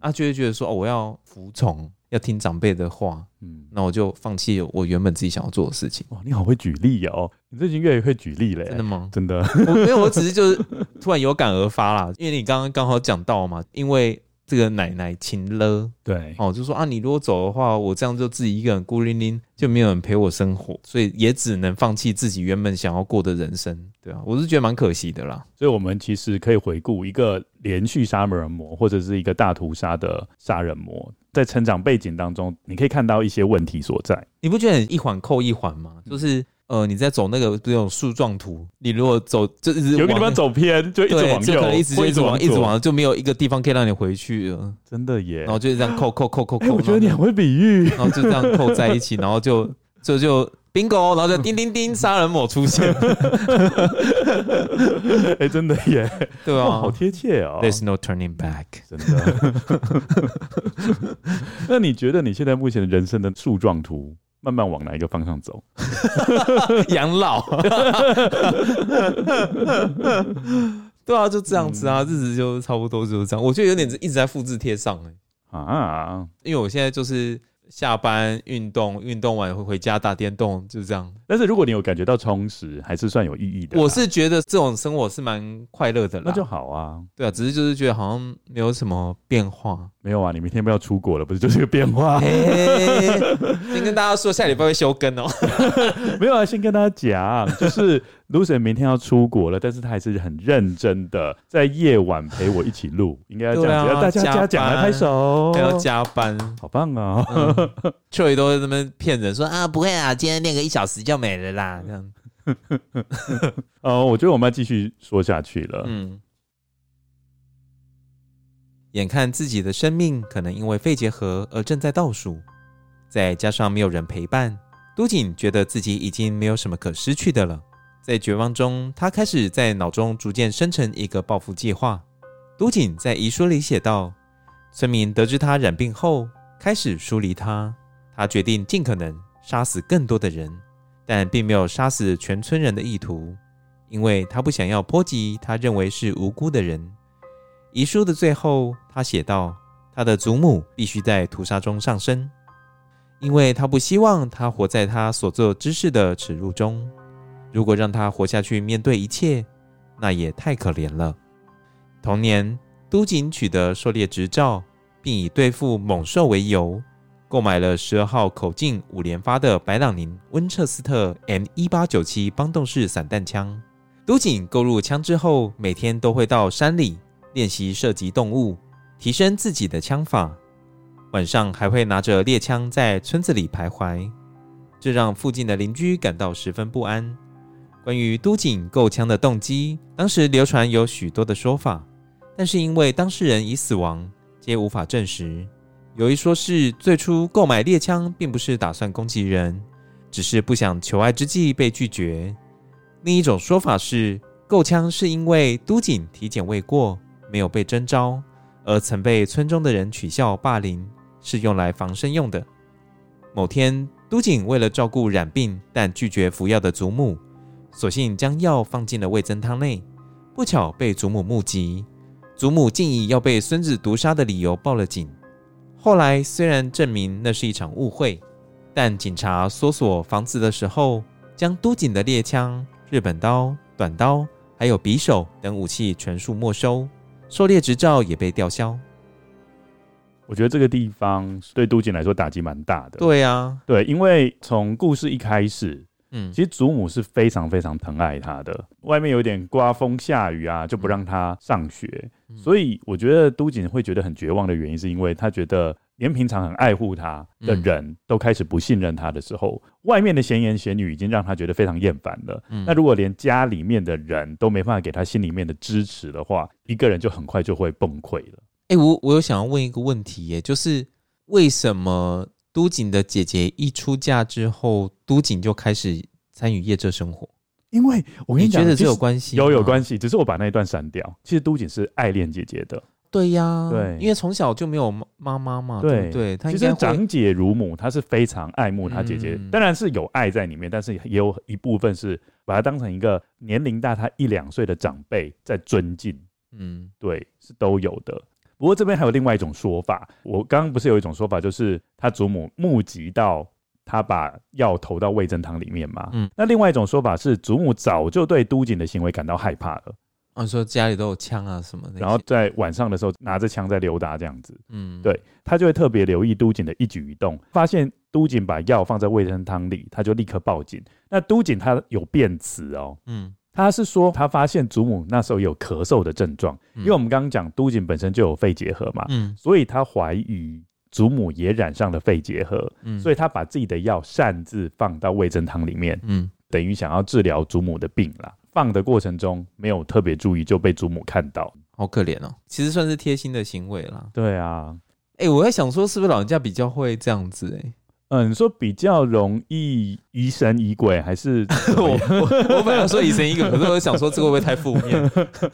啊，就会觉得说哦，我要服从。要听长辈的话，嗯，那我就放弃我原本自己想要做的事情。哇，你好会举例哦！你最近越来越会举例了。真的吗？真的，我没有，我只是就是突然有感而发啦。因为你刚刚刚好讲到嘛，因为这个奶奶请了，对，哦，就说啊，你如果走的话，我这样就自己一个人孤零零，就没有人陪我生活，所以也只能放弃自己原本想要过的人生，对啊，我是觉得蛮可惜的啦。所以，我们其实可以回顾一个连续杀人魔，或者是一个大屠杀的杀人魔。在成长背景当中，你可以看到一些问题所在。你不觉得一环扣一环吗？就是呃，你在走那个这种树状图，你如果走就一直有个地方走偏，就一直往右，就可能一直就一直往一直往，就没有一个地方可以让你回去了。真的耶！然后就这样扣扣扣扣扣。我觉得你很会比喻。然后就这样扣在一起，然后就就就 bingo，然后就叮叮叮，杀人魔出现。哎，真的耶！对啊，好贴切哦。There's no turning back，真的。那你觉得你现在目前的人生的树状图，慢慢往哪一个方向走？养老。对啊，就这样子啊，日子就差不多就是这样。我觉得有点一直在复制贴上哎。啊，因为我现在就是。下班运动，运动完会回家打电动，就是这样。但是如果你有感觉到充实，还是算有意义的。我是觉得这种生活是蛮快乐的啦。那就好啊。对啊，只是就是觉得好像没有什么变化。没有啊，你明天不要出国了，不是就是个变化？先跟大家说，下礼拜会休更哦。没有啊，先跟大家讲，就是 Lucien 明天要出国了，但是他还是很认真的在夜晚陪我一起录。应该要这样子，要大家嘉奖来拍手，还要加班，好棒啊！Troy 都在那边骗人说啊，不会啊，今天练个一小时就没了啦。这样，哦，我觉得我们要继续说下去了。嗯，眼看自己的生命可能因为肺结核而正在倒数，再加上没有人陪伴，都锦觉得自己已经没有什么可失去的了。在绝望中，他开始在脑中逐渐生成一个报复计划。都锦在遗书里写道：村民得知他染病后，开始疏离他。他决定尽可能杀死更多的人，但并没有杀死全村人的意图，因为他不想要波及他认为是无辜的人。遗书的最后，他写道：他的祖母必须在屠杀中丧生，因为他不希望他活在他所做之事的耻辱中。如果让他活下去面对一切，那也太可怜了。同年，都锦取得狩猎执照。并以对付猛兽为由，购买了十二号口径五连发的白朗宁温彻斯特 M 一八九七邦动式散弹枪。都锦购入枪支后，每天都会到山里练习射击动物，提升自己的枪法。晚上还会拿着猎枪在村子里徘徊，这让附近的邻居感到十分不安。关于都井购枪的动机，当时流传有许多的说法，但是因为当事人已死亡，皆无法证实。有一说是最初购买猎枪并不是打算攻击人，只是不想求爱之际被拒绝。另一种说法是购枪是因为都井体检未过，没有被征召，而曾被村中的人取笑霸凌。是用来防身用的。某天，都井为了照顾染病但拒绝服药的祖母，索性将药放进了味噌汤内。不巧被祖母目击，祖母竟以要被孙子毒杀的理由报了警。后来虽然证明那是一场误会，但警察搜索房子的时候，将都井的猎枪、日本刀、短刀还有匕首等武器全数没收，狩猎执照也被吊销。我觉得这个地方对都锦来说打击蛮大的。对啊，对，因为从故事一开始，嗯，其实祖母是非常非常疼爱他的。外面有点刮风下雨啊，就不让他上学。所以我觉得都锦会觉得很绝望的原因，是因为他觉得连平常很爱护他的人都开始不信任他的时候，外面的闲言闲语已经让他觉得非常厌烦了。那如果连家里面的人都没办法给他心里面的支持的话，一个人就很快就会崩溃了。哎、欸，我我有想要问一个问题耶，就是为什么都井的姐姐一出嫁之后，都井就开始参与夜车生活？因为我跟你讲，觉得这有关系？有有关系，只是我把那一段删掉。其实都井是爱恋姐姐的。对呀，对，因为从小就没有妈妈嘛，对对，其实长姐如母，她是非常爱慕她姐姐，嗯、当然是有爱在里面，但是也有一部分是把她当成一个年龄大她一两岁的长辈在尊敬。嗯，对，是都有的。不过这边还有另外一种说法，我刚刚不是有一种说法，就是他祖母募集到他把药投到味噌汤里面嘛？嗯，那另外一种说法是，祖母早就对都井的行为感到害怕了。啊，说家里都有枪啊什么的，然后在晚上的时候拿着枪在溜达这样子。嗯，对，他就会特别留意都警的一举一动，发现都警把药放在卫生汤里，他就立刻报警。那都警他有辩词哦，嗯。他是说，他发现祖母那时候有咳嗽的症状，因为我们刚刚讲都警本身就有肺结核嘛，嗯，所以他怀疑祖母也染上了肺结核，嗯，所以他把自己的药擅自放到味噌汤里面，嗯，等于想要治疗祖母的病啦。放的过程中没有特别注意，就被祖母看到，好可怜哦。其实算是贴心的行为啦。对啊，哎，我在想说，是不是老人家比较会这样子？哎。嗯，你说比较容易疑神疑鬼，还是 我我我本来说疑神疑鬼，可是我想说这个会不会太负面？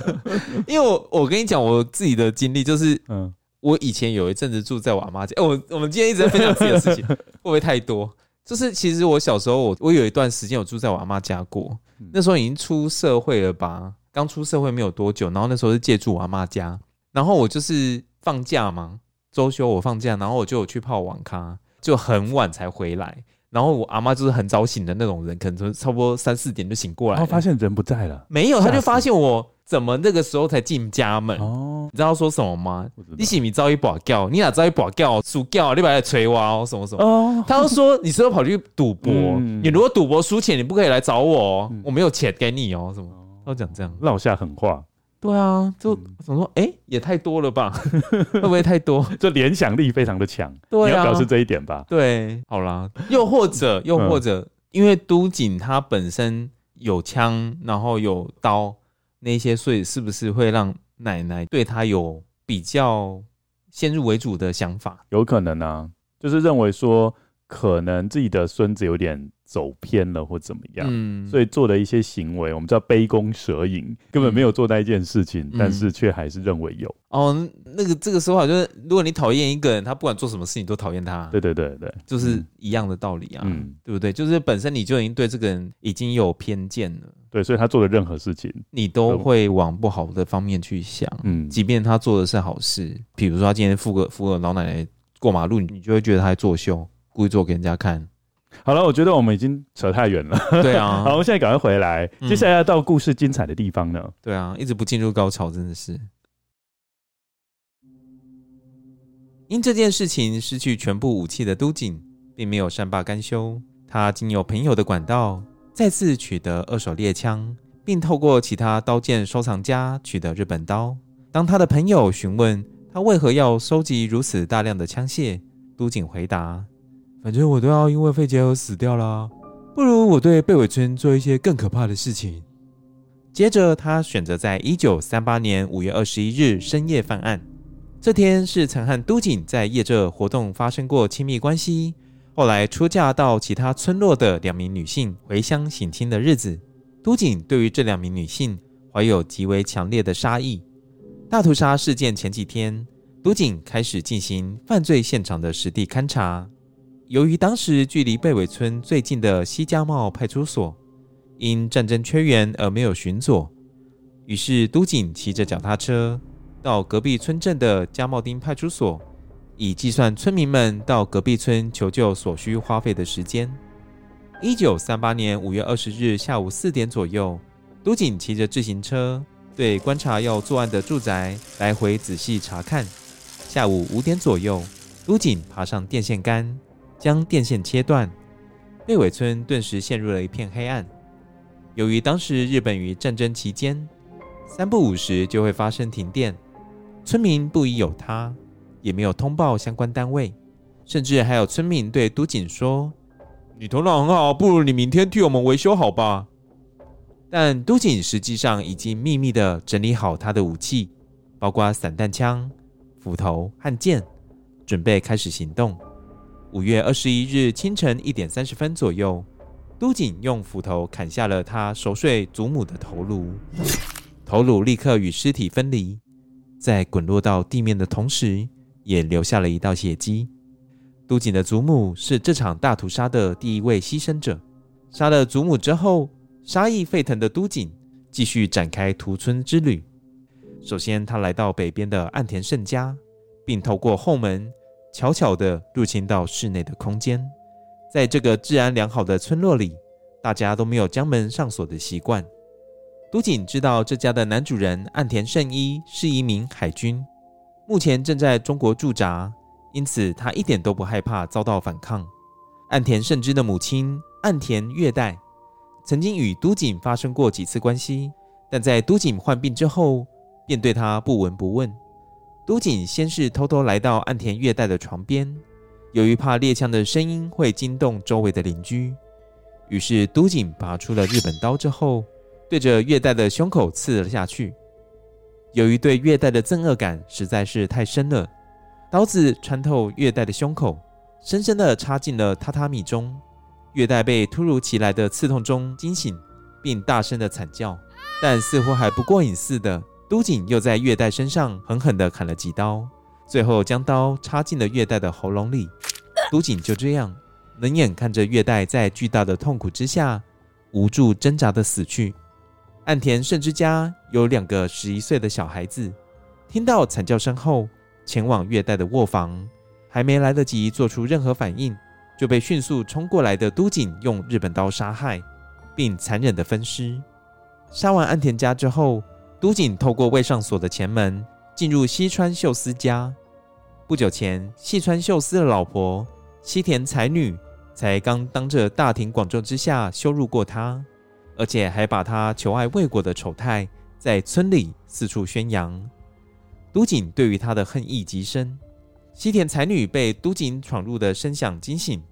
因为我我跟你讲我自己的经历，就是嗯，我以前有一阵子住在我阿妈家。哎，我我们今天一直在分享自己的事情，会不会太多？就是其实我小时候，我我有一段时间有住在我阿妈家过，那时候已经出社会了吧？刚出社会没有多久，然后那时候是借住我阿妈家，然后我就是放假嘛，周休我放假，然后我就有去泡网咖。就很晚才回来，然后我阿妈就是很早醒的那种人，可能差不多三四点就醒过来，然后发现人不在了，没有，他就发现我怎么那个时候才进家门？哦，你知道说什么吗？你洗米招一把叫，你哪招一把叫？输掉你把他捶挖哦，什么什么？哦，他就说你是不是跑去赌博？嗯、你如果赌博输钱，你不可以来找我，嗯、我没有钱给你哦，什么？他讲这样撂下狠话。对啊，就怎么说，哎、欸，也太多了吧？会不会太多？就联想力非常的强，对啊，你要表示这一点吧？对，好啦，又或者，又或者，嗯、因为都警他本身有枪，然后有刀，那些，税是不是会让奶奶对他有比较先入为主的想法？有可能啊，就是认为说，可能自己的孙子有点。走偏了或怎么样，嗯，所以做的一些行为，我们叫杯弓蛇影，根本没有做那一件事情，嗯、但是却还是认为有。哦，那个这个说法就是，如果你讨厌一个人，他不管做什么事情都讨厌他。对对对对，就是一样的道理啊，嗯，对不对？就是本身你就已经对这个人已经有偏见了，对，所以他做的任何事情，你都会往不好的方面去想，嗯，即便他做的是好事，比如说他今天扶个扶个老奶奶过马路，你就会觉得他在作秀，故意做给人家看。好了，我觉得我们已经扯太远了。对啊，好，我们现在赶快回来，接下来要到故事精彩的地方呢。对啊，一直不进入高潮，真的是。因这件事情失去全部武器的都井，并没有善罢甘休，他经由朋友的管道，再次取得二手猎枪，并透过其他刀剑收藏家取得日本刀。当他的朋友询问他为何要收集如此大量的枪械，都锦回答：“反正我都要因为肺结核死掉啦，不如我对贝尾村做一些更可怕的事情。”接着，他选择在一九三八年五月二十一日深夜犯案。这天是曾和都锦在夜这活动发生过亲密关系，后来出嫁到其他村落的两名女性回乡省亲的日子。都锦对于这两名女性怀有极为强烈的杀意。大屠杀事件前几天，都锦开始进行犯罪现场的实地勘查。由于当时距离贝尾村最近的西家茂派出所因战争缺员而没有巡佐，于是都锦骑着脚踏车。到隔壁村镇的加茂町派出所，以计算村民们到隔壁村求救所需花费的时间。一九三八年五月二十日下午四点左右，都锦骑着自行车，对观察要作案的住宅来回仔细查看。下午五点左右，都锦爬上电线杆，将电线切断，贝尾村顿时陷入了一片黑暗。由于当时日本于战争期间，三不五时就会发生停电。村民不疑有他，也没有通报相关单位，甚至还有村民对都锦说：“你头脑很好，不如你明天替我们维修好吧。”但都锦实际上已经秘密地整理好他的武器，包括散弹枪、斧头和剑，准备开始行动。五月二十一日清晨一点三十分左右，都锦用斧头砍下了他熟睡祖母的头颅，头颅立刻与尸体分离。在滚落到地面的同时，也留下了一道血迹。都锦的祖母是这场大屠杀的第一位牺牲者。杀了祖母之后，杀意沸腾的都锦继续展开屠村之旅。首先，他来到北边的岸田胜家，并透过后门悄悄地入侵到室内的空间。在这个治安良好的村落里，大家都没有将门上锁的习惯。都锦知道这家的男主人岸田胜一是一名海军，目前正在中国驻扎，因此他一点都不害怕遭到反抗。岸田胜之的母亲岸田月代曾经与都井发生过几次关系，但在都锦患病之后，便对他不闻不问。都井先是偷偷来到岸田月代的床边，由于怕猎枪的声音会惊动周围的邻居，于是都井拔出了日本刀之后。对着月代的胸口刺了下去。由于对月代的憎恶感实在是太深了，刀子穿透月代的胸口，深深地插进了榻榻米中。月代被突如其来的刺痛中惊醒，并大声地惨叫。但似乎还不过瘾似的，都锦又在月代身上狠狠地砍了几刀，最后将刀插进了月代的喉咙里。都锦就这样冷眼看着月代在巨大的痛苦之下无助挣扎地死去。岸田胜之家有两个十一岁的小孩子，听到惨叫声后，前往月代的卧房，还没来得及做出任何反应，就被迅速冲过来的都锦用日本刀杀害，并残忍地分尸。杀完岸田家之后，都锦透过未上锁的前门进入西川秀司家。不久前，细川秀司的老婆西田才女才刚当着大庭广众之下羞辱过他。而且还把他求爱未果的丑态在村里四处宣扬。都锦对于他的恨意极深。西田才女被都锦闯入的声响惊醒，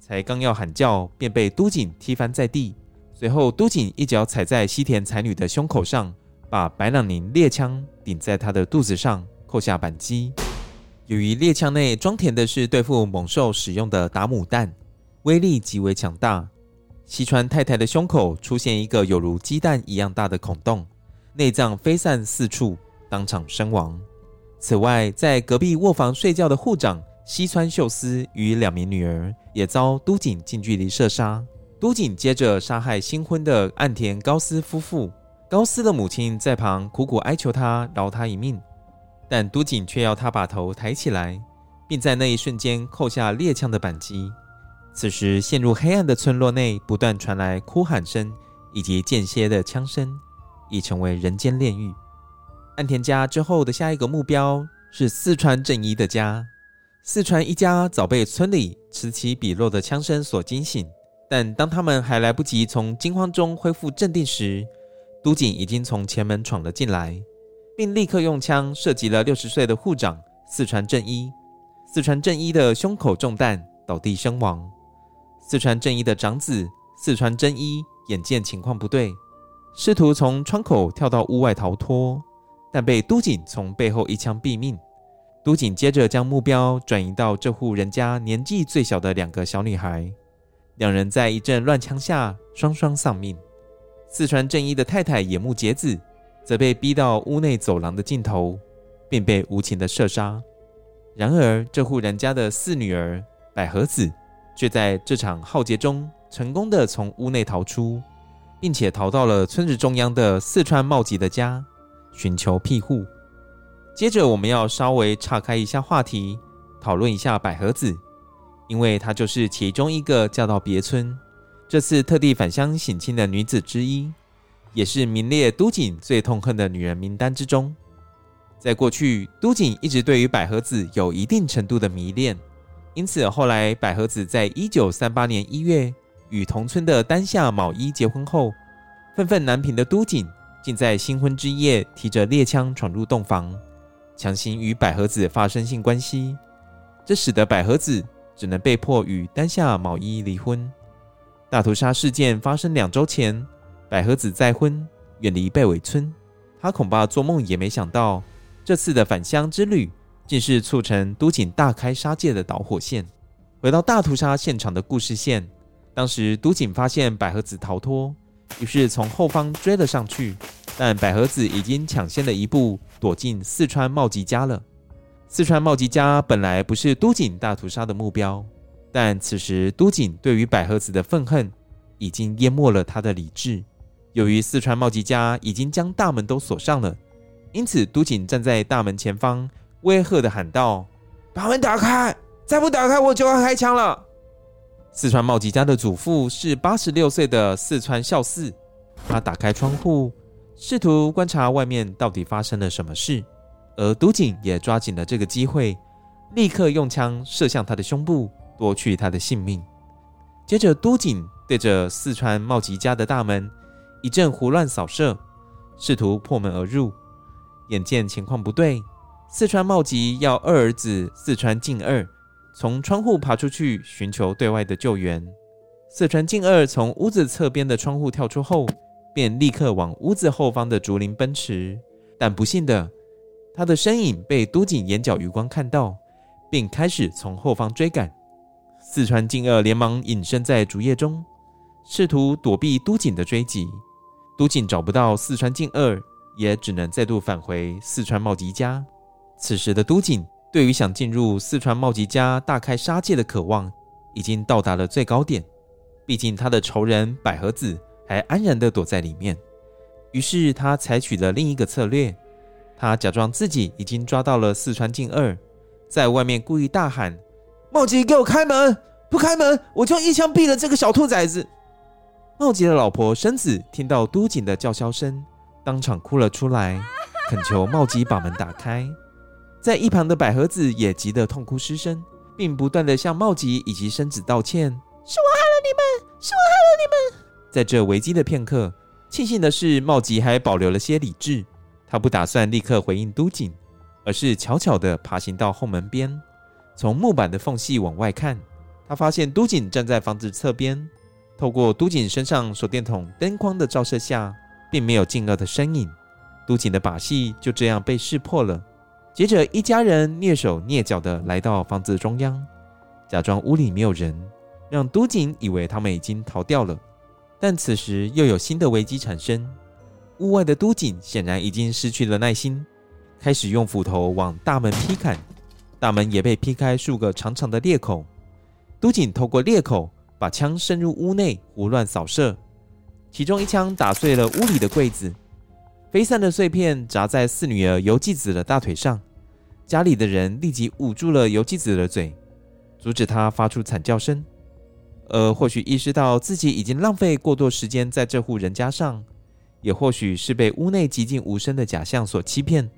才刚要喊叫，便被都锦踢翻在地。随后，都锦一脚踩在西田才女的胸口上，把白朗宁猎枪顶在他的肚子上，扣下扳机。由于猎枪内装填的是对付猛兽使用的达姆弹，威力极为强大。西川太太的胸口出现一个有如鸡蛋一样大的孔洞，内脏飞散四处，当场身亡。此外，在隔壁卧房睡觉的护长西川秀司与两名女儿也遭都锦近距离射杀。都锦接着杀害新婚的岸田高司夫妇，高斯的母亲在旁苦苦哀求他饶他一命，但都锦却要他把头抬起来，并在那一瞬间扣下猎枪的扳机。此时，陷入黑暗的村落内不断传来哭喊声以及间歇的枪声，已成为人间炼狱。岸田家之后的下一个目标是四川正一的家。四川一家早被村里此起彼落的枪声所惊醒，但当他们还来不及从惊慌中恢复镇定时，都锦已经从前门闯了进来。并立刻用枪射击了六十岁的护长四川正一。四川正一的胸口中弹，倒地身亡。四川正一的长子四川真一眼见情况不对，试图从窗口跳到屋外逃脱，但被都警从背后一枪毙命。都警接着将目标转移到这户人家年纪最小的两个小女孩，两人在一阵乱枪下双双丧命。四川正一的太太野木节子则被逼到屋内走廊的尽头，便被无情的射杀。然而，这户人家的四女儿百合子却在这场浩劫中成功地从屋内逃出，并且逃到了村子中央的四川茂吉的家，寻求庇护。接着，我们要稍微岔开一下话题，讨论一下百合子，因为她就是其中一个嫁到别村，这次特地返乡省亲的女子之一，也是名列都警最痛恨的女人名单之中。在过去，都警一直对于百合子有一定程度的迷恋，因此后来百合子在一九三八年一月与同村的丹下卯一结婚后，愤愤难平的都警竟在新婚之夜提着猎枪闯入洞房，强行与百合子发生性关系，这使得百合子只能被迫与丹下卯一离婚。大屠杀事件发生两周前，百合子再婚，远离贝尾村，她恐怕做梦也没想到。这次的返乡之旅，竟是促成都警大开杀戒的导火线。回到大屠杀现场的故事线，当时都警发现百合子逃脱，于是从后方追了上去，但百合子已经抢先了一步，躲进四川茂吉家了。四川茂吉家本来不是都警大屠杀的目标，但此时都警对于百合子的愤恨，已经淹没了他的理智。由于四川茂吉家已经将大门都锁上了。因此，都警站在大门前方，威吓地喊道：“把门打开！再不打开，我就要开枪了。”四川茂吉家的祖父是八十六岁的四川孝四，他打开窗户，试图观察外面到底发生了什么事。而都警也抓紧了这个机会，立刻用枪射向他的胸部，夺去他的性命。接着，都警对着四川茂吉家的大门一阵胡乱扫射，试图破门而入。眼见情况不对，四川茂吉要二儿子四川进二从窗户爬出去寻求对外的救援。四川进二从屋子侧边的窗户跳出后，便立刻往屋子后方的竹林奔驰。但不幸的，他的身影被都警眼角余光看到，并开始从后方追赶。四川进二连忙隐身在竹叶中，试图躲避都警的追击。都警找不到四川进二。也只能再度返回四川茂吉家。此时的都警对于想进入四川茂吉家大开杀戒的渴望，已经到达了最高点。毕竟他的仇人百合子还安然地躲在里面。于是他采取了另一个策略，他假装自己已经抓到了四川进二，在外面故意大喊：“茂吉，给我开门！不开门，我就一枪毙了这个小兔崽子！”茂吉的老婆生子听到都警的叫嚣声。当场哭了出来，恳求茂吉把门打开。在一旁的百合子也急得痛哭失声，并不断的向茂吉以及生子道歉：“是我害了你们，是我害了你们。”在这危机的片刻，庆幸的是茂吉还保留了些理智，他不打算立刻回应都警，而是悄悄地爬行到后门边，从木板的缝隙往外看。他发现都警站在房子侧边，透过都警身上手电筒灯光的照射下。并没有进二的身影，都警的把戏就这样被识破了。接着，一家人蹑手蹑脚地来到房子中央，假装屋里没有人，让都警以为他们已经逃掉了。但此时又有新的危机产生，屋外的都警显然已经失去了耐心，开始用斧头往大门劈砍，大门也被劈开数个长长的裂口。都警透过裂口把枪伸入屋内，胡乱扫射。其中一枪打碎了屋里的柜子，飞散的碎片砸在四女儿由纪子的大腿上，家里的人立即捂住了由纪子的嘴，阻止她发出惨叫声。而或许意识到自己已经浪费过多时间在这户人家上，也或许是被屋内寂静无声的假象所欺骗，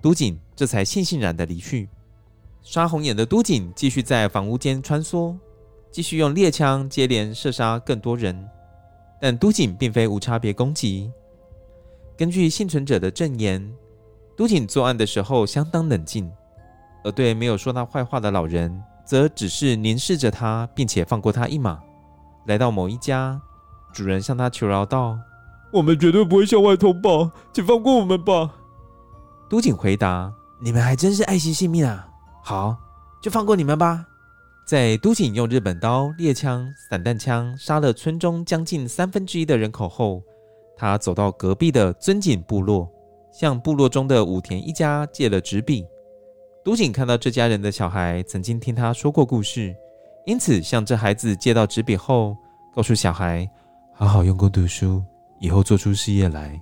都警这才悻悻然的离去。杀红眼的都警继续在房屋间穿梭，继续用猎枪接连射杀更多人。但都警并非无差别攻击。根据幸存者的证言，都警作案的时候相当冷静，而对没有说他坏话的老人，则只是凝视着他，并且放过他一马。来到某一家，主人向他求饶道：“我们绝对不会向外通报，请放过我们吧。”都警回答：“你们还真是爱惜性命啊！好，就放过你们吧。”在都锦用日本刀、猎枪、散弹枪杀了村中将近三分之一的人口后，他走到隔壁的尊井部落。向部落中的武田一家借了纸笔。都锦看到这家人的小孩曾经听他说过故事，因此向这孩子借到纸笔后，告诉小孩好好用功读书，以后做出事业来。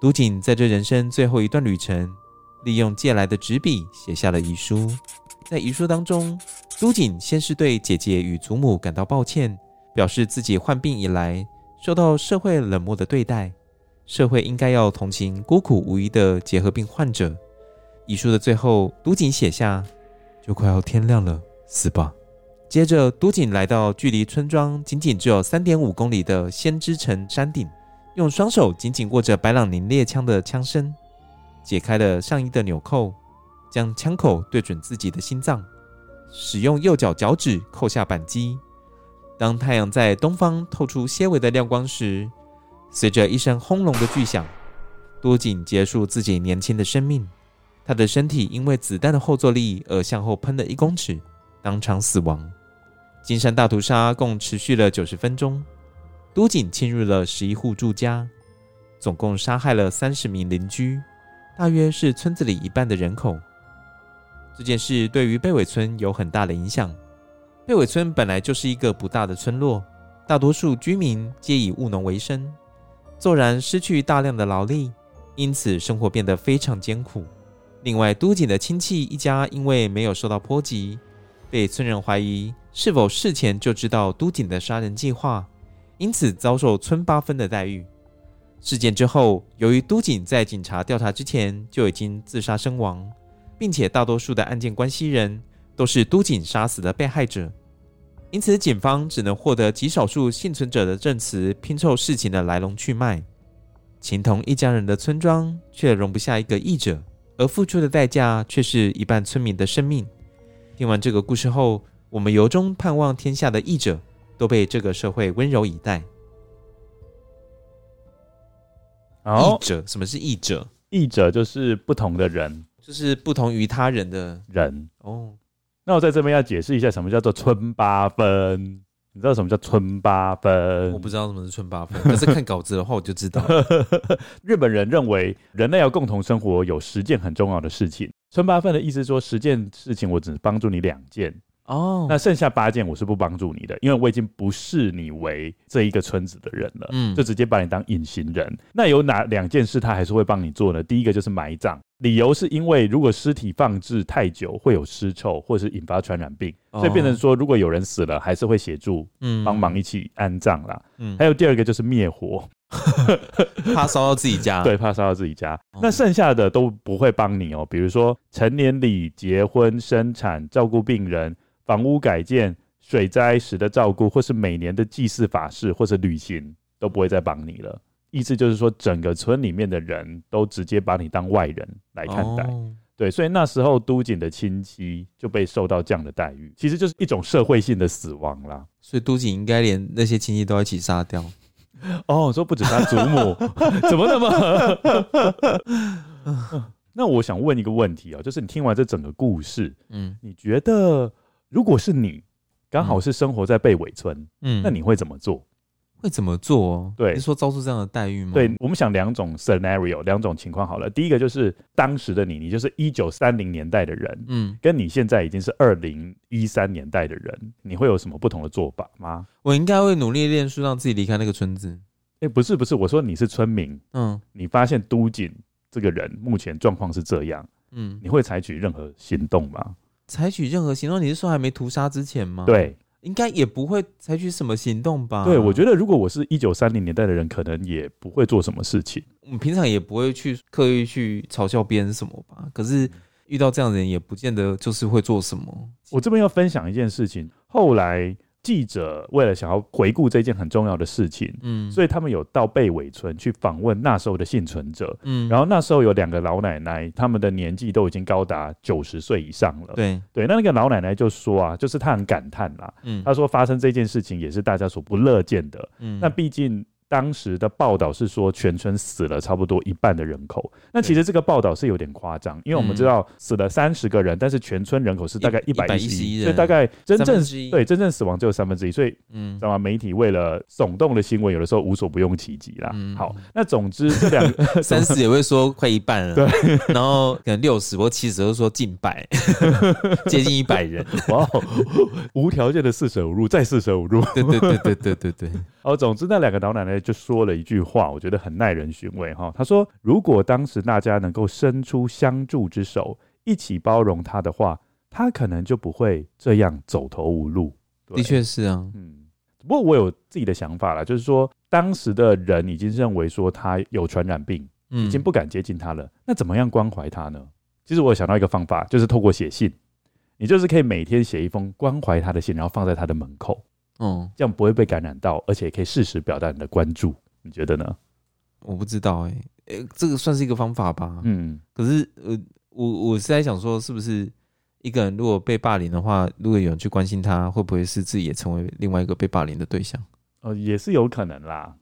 都锦在这人生最后一段旅程，利用借来的纸笔写下了遗书。在遗书当中，都锦先是对姐姐与祖母感到抱歉，表示自己患病以来受到社会冷漠的对待。社会应该要同情孤苦无依的结核病患者。遗书的最后，都锦写下：“就快要天亮了，死吧。”接着，都锦来到距离村庄仅仅只有三点五公里的仙之城山顶，用双手紧紧握着白朗宁猎枪的枪身，解开了上衣的纽扣，将枪口对准自己的心脏，使用右脚脚趾扣下扳机。当太阳在东方透出些微的亮光时，随着一声轰隆的巨响，都锦结束自己年轻的生命。他的身体因为子弹的后坐力而向后喷了一公尺，当场死亡。金山大屠杀共持续了九十分钟，都锦侵入了十一户住家，总共杀害了三十名邻居，大约是村子里一半的人口。这件事对于贝尾村有很大的影响。贝尾村本来就是一个不大的村落，大多数居民皆以务农为生。骤然失去大量的劳力，因此生活变得非常艰苦。另外，都锦的亲戚一家因为没有受到波及，被村人怀疑是否事前就知道都锦的杀人计划，因此遭受村八分的待遇。事件之后，由于都锦在警察调查之前就已经自杀身亡，并且大多数的案件关系人都是都锦杀死的被害者。因此，警方只能获得极少数幸存者的证词，拼凑事情的来龙去脉。情同一家人的村庄却容不下一个异者，而付出的代价却是一半村民的生命。听完这个故事后，我们由衷盼望天下的异者都被这个社会温柔以待。哦，异者，什么是异者？异者就是不同的人，就是不同于他人的人哦。那我在这边要解释一下，什么叫做村八分？你知道什么叫村八分？我不知道什么是村八分，可是看稿子的话，我就知道。日本人认为人类要共同生活，有十件很重要的事情。村八分的意思说，十件事情我只帮助你两件。哦，那剩下八件我是不帮助你的，因为我已经不视你为这一个村子的人了，嗯，就直接把你当隐形人。那有哪两件事他还是会帮你做呢？第一个就是埋葬，理由是因为如果尸体放置太久会有尸臭，或是引发传染病，所以变成说如果有人死了，还是会协助，嗯，帮忙一起安葬啦。嗯，还有第二个就是灭火，怕烧到自己家，对，怕烧到自己家。那剩下的都不会帮你哦，比如说成年礼、结婚、生产、照顾病人。房屋改建、水灾时的照顾，或是每年的祭祀法事，或是旅行，都不会再帮你了。意思就是说，整个村里面的人都直接把你当外人来看待。哦、对，所以那时候都锦的亲戚就被受到这样的待遇，其实就是一种社会性的死亡啦。所以都锦应该连那些亲戚都一起杀掉。哦，说不止他祖母，怎么那么？那我想问一个问题啊，就是你听完这整个故事，嗯，你觉得？如果是你，刚好是生活在贝尾村，嗯，那你会怎么做？会怎么做？对，你是说遭受这样的待遇吗？对，我们想两种 scenario，两种情况好了。第一个就是当时的你，你就是一九三零年代的人，嗯，跟你现在已经是二零一三年代的人，你会有什么不同的做法吗？我应该会努力练书，让自己离开那个村子。哎，不是不是，我说你是村民，嗯，你发现都锦这个人目前状况是这样，嗯，你会采取任何行动吗？采取任何行动？你是说还没屠杀之前吗？对，应该也不会采取什么行动吧？对，我觉得如果我是一九三零年代的人，可能也不会做什么事情。我们平常也不会去刻意去嘲笑别人什么吧？可是遇到这样的人，也不见得就是会做什么。我这边要分享一件事情，后来记者为了想要回顾这件很重要的事情，嗯，所以他们有到贝尾村去访问那时候的幸存者，嗯，然后那时候有两个老奶奶，他们的年纪都已经高达九十岁以上了，对。对，那那个老奶奶就说啊，就是她很感叹啦，嗯，她说发生这件事情也是大家所不乐见的，嗯，那毕竟。当时的报道是说，全村死了差不多一半的人口。那其实这个报道是有点夸张，因为我们知道死了三十个人，但是全村人口是大概一百一十一，所以大概真正对真正死亡只有三分之一。所以，嗯，知道吗？媒体为了耸动的新闻，有的时候无所不用其极啦。好，那总之这两个 三十也会说快一半了，对，然后可能六十或七十都说近百，接近一百人。哇，无条件的四舍五入再四舍五入，对对对对对对对。哦，总之那两个老奶奶就说了一句话，我觉得很耐人寻味哈。她说：“如果当时大家能够伸出相助之手，一起包容她的话，她可能就不会这样走投无路。”的确是啊，嗯。不过我有自己的想法了，就是说当时的人已经认为说她有传染病，已经不敢接近她了。那怎么样关怀她呢？其实我有想到一个方法，就是透过写信，你就是可以每天写一封关怀她的信，然后放在她的门口。嗯，这样不会被感染到，而且可以适时表达你的关注，你觉得呢？我不知道哎、欸，哎、欸，这个算是一个方法吧。嗯，可是呃，我我是在想说，是不是一个人如果被霸凌的话，如果有人去关心他，会不会是自己也成为另外一个被霸凌的对象？呃，也是有可能啦。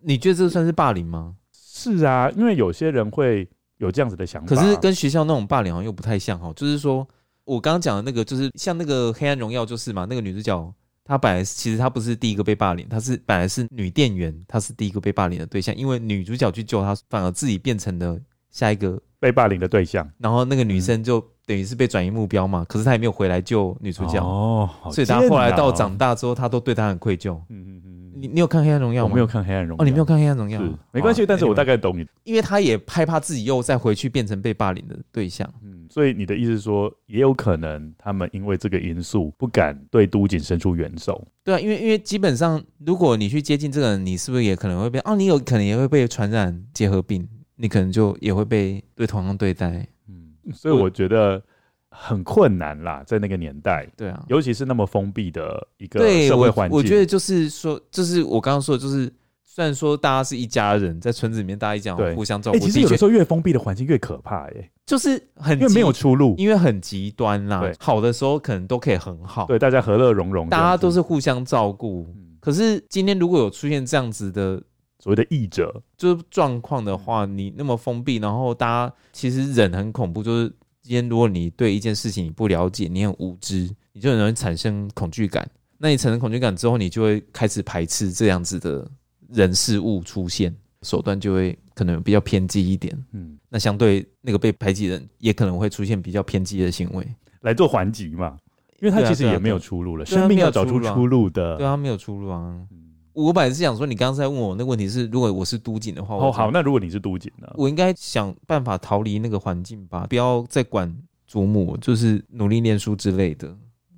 你觉得这算是霸凌吗？是啊，因为有些人会有这样子的想法，可是跟学校那种霸凌好像又不太像哈。就是说我刚刚讲的那个，就是像那个《黑暗荣耀》，就是嘛，那个女主角。她本来其实她不是第一个被霸凌，她是本来是女店员，她是第一个被霸凌的对象，因为女主角去救她，反而自己变成了下一个被霸凌的对象。然后那个女生就等于是被转移目标嘛，可是她也没有回来救女主角哦，所以她后来到长大之后，她都对她很愧疚。嗯嗯嗯。你你有看《黑暗荣耀》吗？我没有看《黑暗荣耀》。哦，你没有看《黑暗荣耀》？是没关系，但是我大概懂你，因为他也害怕自己又再回去变成被霸凌的对象。嗯，所以你的意思是说，也有可能他们因为这个因素不敢对都锦伸出援手。对啊，因为因为基本上，如果你去接近这个人，你是不是也可能会被哦？你有可能也会被传染结核病，你可能就也会被对同样对待。嗯，所以我觉得。很困难啦，在那个年代，对啊，尤其是那么封闭的一个社会环境。我，我觉得就是说，就是我刚刚说的，就是虽然说大家是一家人，在村子里面，大家一讲互相照顾。其实有的时候越封闭的环境越可怕，哎，就是很因为没有出路，因为很极端啦。好的时候可能都可以很好，对，大家和乐融融，大家都是互相照顾。可是今天如果有出现这样子的所谓的异者，就是状况的话，你那么封闭，然后大家其实忍很恐怖，就是。今天，如果你对一件事情你不了解，你很无知，你就很容易产生恐惧感。那你产生恐惧感之后，你就会开始排斥这样子的人事物出现，手段就会可能比较偏激一点。嗯，那相对那个被排挤人，也可能会出现比较偏激的行为来做还击嘛，因为他其实也没有出路了，生命要找出出路的，对啊，没有出路啊。我本来是想说，你刚刚在问我那个问题是，如果我是都警的话，哦好，那如果你是都警呢？我应该想办法逃离那个环境吧，不要再管祖母，就是努力念书之类的。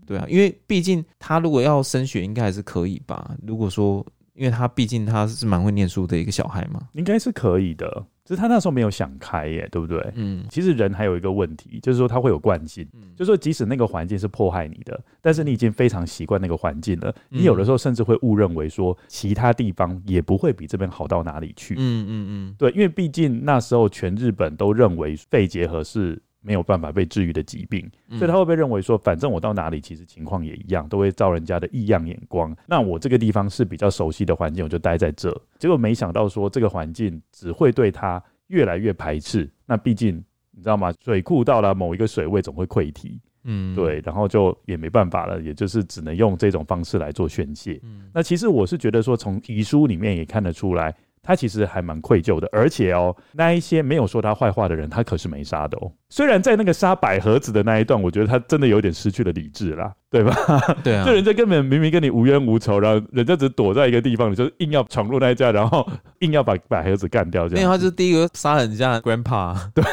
对啊，因为毕竟他如果要升学，应该还是可以吧。如果说，因为他毕竟他是蛮会念书的一个小孩嘛，应该是可以的。其实他那时候没有想开耶，对不对？嗯，其实人还有一个问题，就是说他会有惯性，嗯，就是说即使那个环境是迫害你的，但是你已经非常习惯那个环境了，你有的时候甚至会误认为说其他地方也不会比这边好到哪里去。嗯嗯嗯，对，因为毕竟那时候全日本都认为肺结核是。没有办法被治愈的疾病，所以他会被认为说，反正我到哪里其实情况也一样，都会遭人家的异样眼光。那我这个地方是比较熟悉的环境，我就待在这。结果没想到说，这个环境只会对他越来越排斥。那毕竟你知道吗？水库到了某一个水位总会溃堤，嗯，对，然后就也没办法了，也就是只能用这种方式来做宣泄。嗯那其实我是觉得说，从遗书里面也看得出来。他其实还蛮愧疚的，而且哦，那一些没有说他坏话的人，他可是没杀的哦。虽然在那个杀百合子的那一段，我觉得他真的有点失去了理智啦，对吧？对啊，就人家根本明明跟你无冤无仇，然后人家只躲在一个地方，你就硬要闯入那一家，然后硬要把百合子干掉，这样。因为他就是第一个杀人家的 grandpa，对，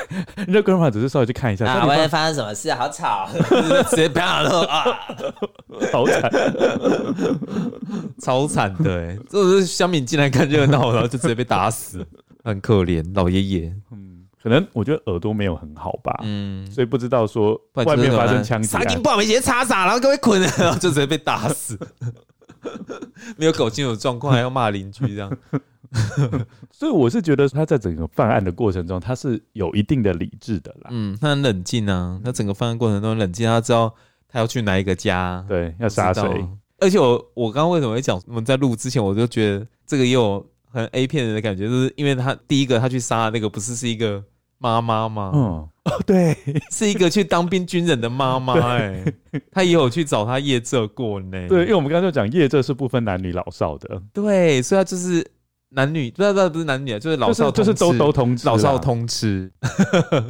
人家 grandpa 只是稍微去看一下，啊，外面发生什么事啊？好吵，直接啪了 啊，好惨，超惨的，哎，这是乡民进来看热闹，然后就直接被打死，很可怜，老爷爷。嗯。可能我觉得耳朵没有很好吧，嗯，所以不知道说外面发生枪击，杀金不好，没钱插傻，然后各位捆，然后就直接被打死，没有搞清楚状况还要骂邻居这样。所以我是觉得他在整个犯案的过程中，他是有一定的理智的啦。嗯，他很冷静啊，他整个犯案过程中冷静，他知道他要去哪一个家，对，要杀谁。而且我我刚刚为什么会讲？我们在录之前，我就觉得这个也有很 A 片人的感觉，就是因为他第一个他去杀的那个不是是一个妈妈吗？嗯，哦，对，是一个去当兵军人的妈妈。哎，他也有去找他夜这过呢。对，因为我们刚刚就讲夜这是不分男女老少的。对，所以他就是。男女不是不是不是男女啊，就是老少就是都都通吃，老少通吃，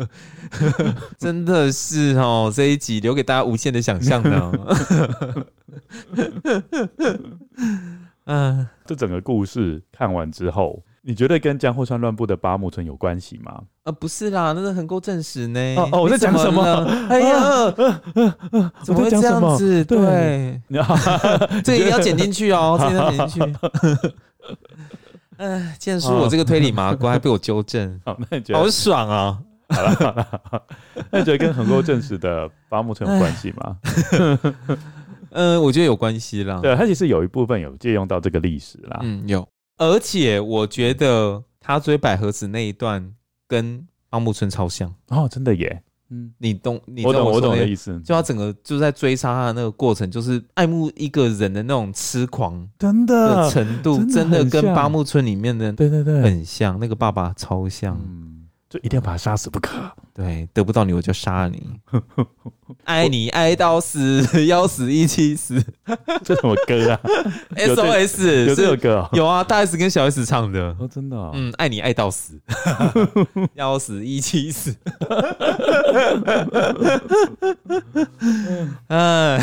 真的是哦，这一集留给大家无限的想象呢。嗯，这整个故事看完之后，你觉得跟江户川乱步的八木村有关系吗？啊，不是啦，那是横沟正史呢。哦哦，我在讲什么？哎呀，怎么会这样子？对，这个一定要剪进去哦，这个要剪进去。哎，建叔，我这个推理麻瓜还被我纠正，好，那你觉得好爽啊！好了好了，那你觉得跟横沟正史的八木村有关系吗？嗯，我觉得有关系啦。对，他其实有一部分有借用到这个历史啦。嗯，有。而且我觉得他追百合子那一段跟八木村超像哦，真的耶。嗯，你懂，你懂我懂我懂的意思。就他整个就在追杀他的那个过程，就是爱慕一个人的那种痴狂，真的程度，真的跟八木村里面的对对对很像。那个爸爸超像，嗯，就一定要把他杀死不可。对，得不到你我就杀你，爱你爱到死，要死一起死。这什么歌啊？SOS 有这首歌？有啊，大 S 跟小 S 唱的。哦，真的。嗯，爱你爱到死，要死一起死。哎，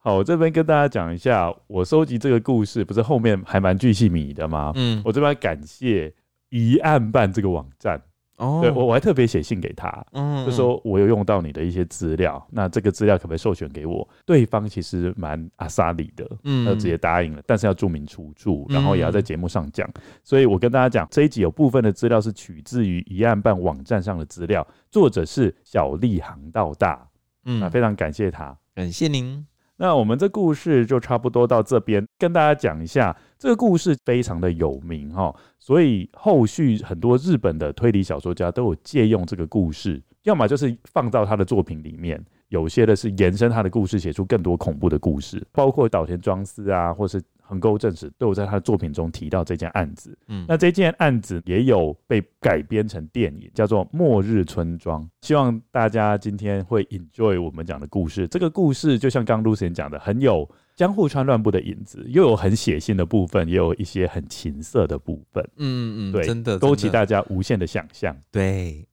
好，我这边跟大家讲一下，我收集这个故事不是后面还蛮具细靡遗的吗？嗯，我这边感谢疑案办这个网站。哦，对我我还特别写信给他，嗯，就说我有用到你的一些资料，那这个资料可不可以授权给我？对方其实蛮阿萨里的，嗯，他直接答应了，但是要注明出处，然后也要在节目上讲。嗯、所以我跟大家讲，这一集有部分的资料是取自于一案办网站上的资料，作者是小立航道大，嗯，那非常感谢他，感谢您。那我们这故事就差不多到这边，跟大家讲一下，这个故事非常的有名哈，所以后续很多日本的推理小说家都有借用这个故事，要么就是放到他的作品里面，有些的是延伸他的故事，写出更多恐怖的故事，包括岛田庄司啊，或是。横沟正史都有在他的作品中提到这件案子，嗯，那这件案子也有被改编成电影，叫做《末日村庄》。希望大家今天会 enjoy 我们讲的故事。这个故事就像刚刚 Lucien 讲的，很有江户川乱步的影子，又有很血腥的部分，也有一些很情色的部分。嗯嗯，对，真的勾起大家无限的想象。对，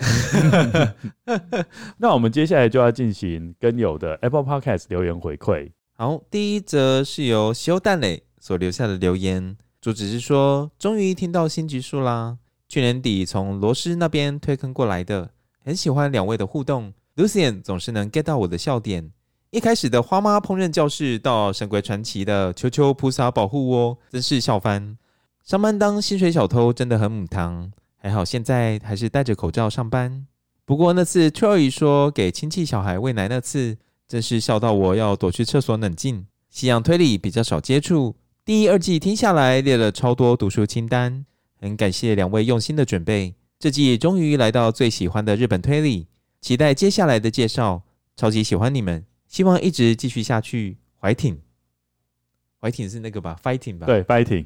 那我们接下来就要进行跟友的 Apple Podcast 留言回馈。好，第一则是由修蛋磊。所留下的留言，主旨是说，终于听到新集数啦！去年底从罗斯那边推坑过来的，很喜欢两位的互动。Lucien 总是能 get 到我的笑点。一开始的花妈烹饪教室到神鬼传奇的求求菩萨保护我，真是笑翻。上班当薪水小偷真的很母汤，还好现在还是戴着口罩上班。不过那次 Troy 说给亲戚小孩喂奶那次，真是笑到我要躲去厕所冷静。西洋推理比较少接触。第一、二季听下来列了超多读书清单，很感谢两位用心的准备。这季终于来到最喜欢的日本推理，期待接下来的介绍。超级喜欢你们，希望一直继续下去。怀挺，怀挺是那个吧？Fighting 吧？对，Fighting，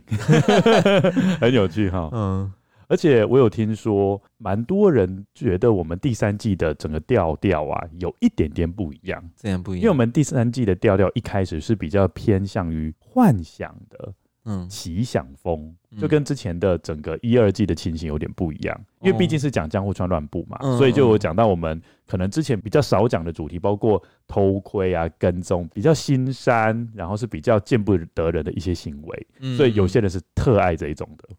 很有趣哈。嗯。而且我有听说，蛮多人觉得我们第三季的整个调调啊，有一点点不一样。这样不一样？因为我们第三季的调调一开始是比较偏向于幻想的，嗯，奇想风，就跟之前的整个一二季的情形有点不一样。因为毕竟是讲江户川乱步嘛，所以就有讲到我们可能之前比较少讲的主题，包括偷窥啊、跟踪，比较心山，然后是比较见不得人的一些行为。所以有些人是特爱这一种的。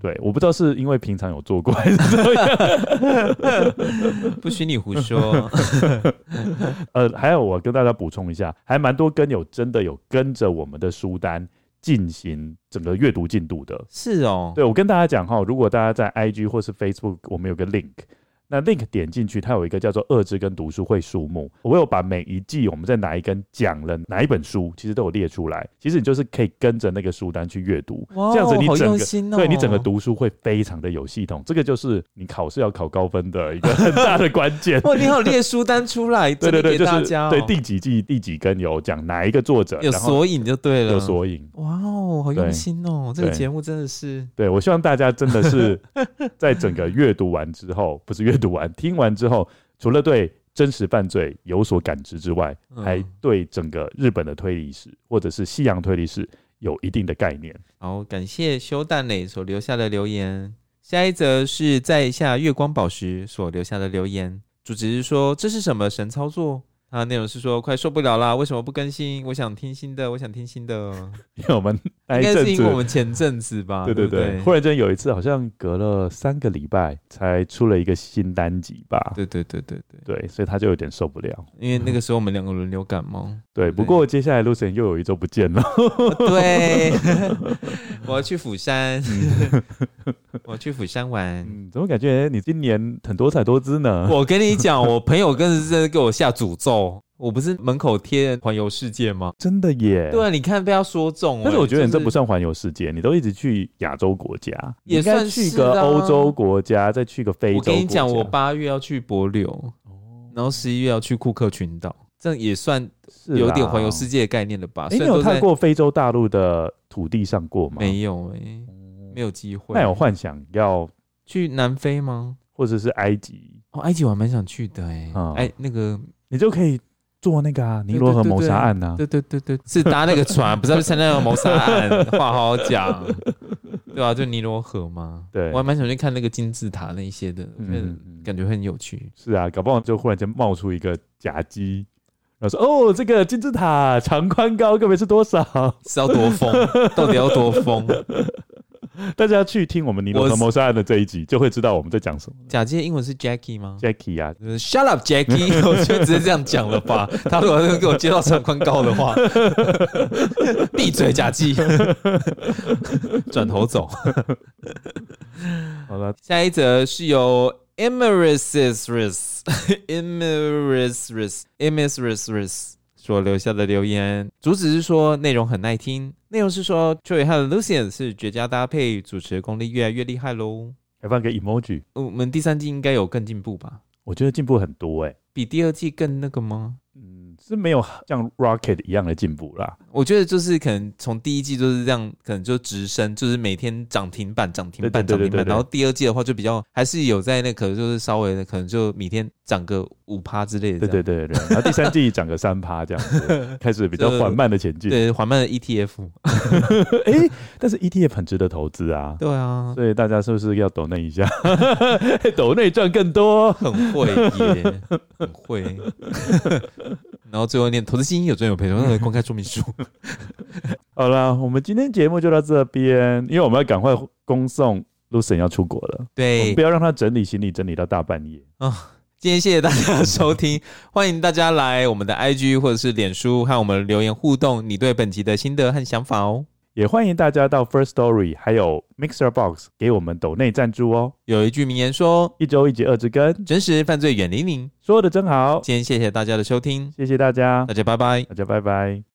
对，我不知道是因为平常有做过还是怎么样，不许你胡说。呃，还有我跟大家补充一下，还蛮多跟友真的有跟着我们的书单进行整个阅读进度的。是哦，对，我跟大家讲哈，如果大家在 IG 或是 Facebook，我们有个 link。那 link 点进去，它有一个叫做“二之跟读书会”书目，我有把每一季我们在哪一根讲了哪一本书，其实都有列出来。其实你就是可以跟着那个书单去阅读，哇这样子你整个、哦、对你整个读书会非常的有系统。这个就是你考试要考高分的一个很大的关键。哇，你好，列书单出来，对 对对，大家、哦、就是对第几季第几根有讲哪一个作者，有索引就对了，有索引。哇哦，好用心哦，这个节目真的是。对，我希望大家真的是在整个阅读完之后，不是阅读完，听完。之后，除了对真实犯罪有所感知之外，还对整个日本的推理史或者是西洋推理史有一定的概念。好，感谢修蛋磊所留下的留言。下一则是在下月光宝石所留下的留言，主旨是说，这是什么神操作？他的内容是说，快受不了啦，为什么不更新？我想听新的，我想听新的。因为我们 应该是因为我们前阵子吧，对对对，对对忽然间有一次，好像隔了三个礼拜才出了一个新单集吧。对对对对对对，所以他就有点受不了。因为那个时候我们两个轮流感冒。对，不过接下来 Lucien 又有一周不见了。对，我要去釜山，我要去釜山玩。嗯，怎么感觉你今年很多彩多姿呢？我跟你讲，我朋友更是在给我下诅咒。我不是门口贴环游世界吗？真的耶！对啊，你看被他说中。但是我觉得你这不算环游世界，就是、你都一直去亚洲国家，也算去个欧洲国家，再去个非洲。我跟你讲，我八月要去帛琉，然后十一月要去库克群岛，这也算有点环游世界的概念了吧？你有看过非洲大陆的土地上过吗？没有哎、欸，没有机会。那有幻想要去南非吗？或者是埃及？哦，埃及我还蛮想去的哎、欸，哎、那个你就可以。做那个啊，尼罗河谋杀案呐，对对对对，是搭那个船，不是要去参加那个谋杀案，话好好讲，对啊，就尼罗河嘛，对，我还蛮想去看那个金字塔那一些的，嗯，感觉很有趣。是啊，搞不好就忽然间冒出一个假机，然后说哦，这个金字塔长宽高，各位是多少？是要多疯？到底要多疯？大家去听我们尼罗河谋杀案的这一集，就会知道我们在讲什么。假借英文是 Jackie 吗？Jackie 啊，Shut up Jackie！我就直接这样讲了吧。他如果给我接到长宽高的话，闭嘴，假记，转头走。好了，下一则是由 Emeris，Emeris，Emeris，Emeris 所留下的留言，主旨是说内容很耐听。内容是说，Joey 和 Lucian 是绝佳搭配，主持功力越来越厉害喽。还放个 emoji，我们第三季应该有更进步吧？我觉得进步很多哎、欸，比第二季更那个吗？嗯，是没有像 Rocket 一样的进步啦。我觉得就是可能从第一季就是这样，可能就直升，就是每天涨停板、涨停板、涨停板。然后第二季的话就比较还是有在那，可能就是稍微的，可能就每天涨个五趴之类的。对对对对。然后第三季涨个三趴这样子，开始比较缓慢的前进。对，缓慢的 ETF。哎、欸，但是 ETF 很值得投资啊。对啊，所以大家是不是要抖那一下？抖内赚更多，很会耶，很会。然后最后念投资基金有赚有赔，然后 公开说明书。好了，我们今天节目就到这边，因为我们要赶快恭送 Lucien 要出国了。对，不要让他整理行李整理到大半夜啊、哦！今天谢谢大家的收听，欢迎大家来我们的 IG 或者是脸书和我们留言互动，你对本集的心得和想法哦。也欢迎大家到 First Story 还有 Mixer Box 给我们抖内赞助哦。有一句名言说：“一周一集二之根，真实犯罪远离您。”说的真好。今天谢谢大家的收听，谢谢大家，大家拜拜，大家拜拜。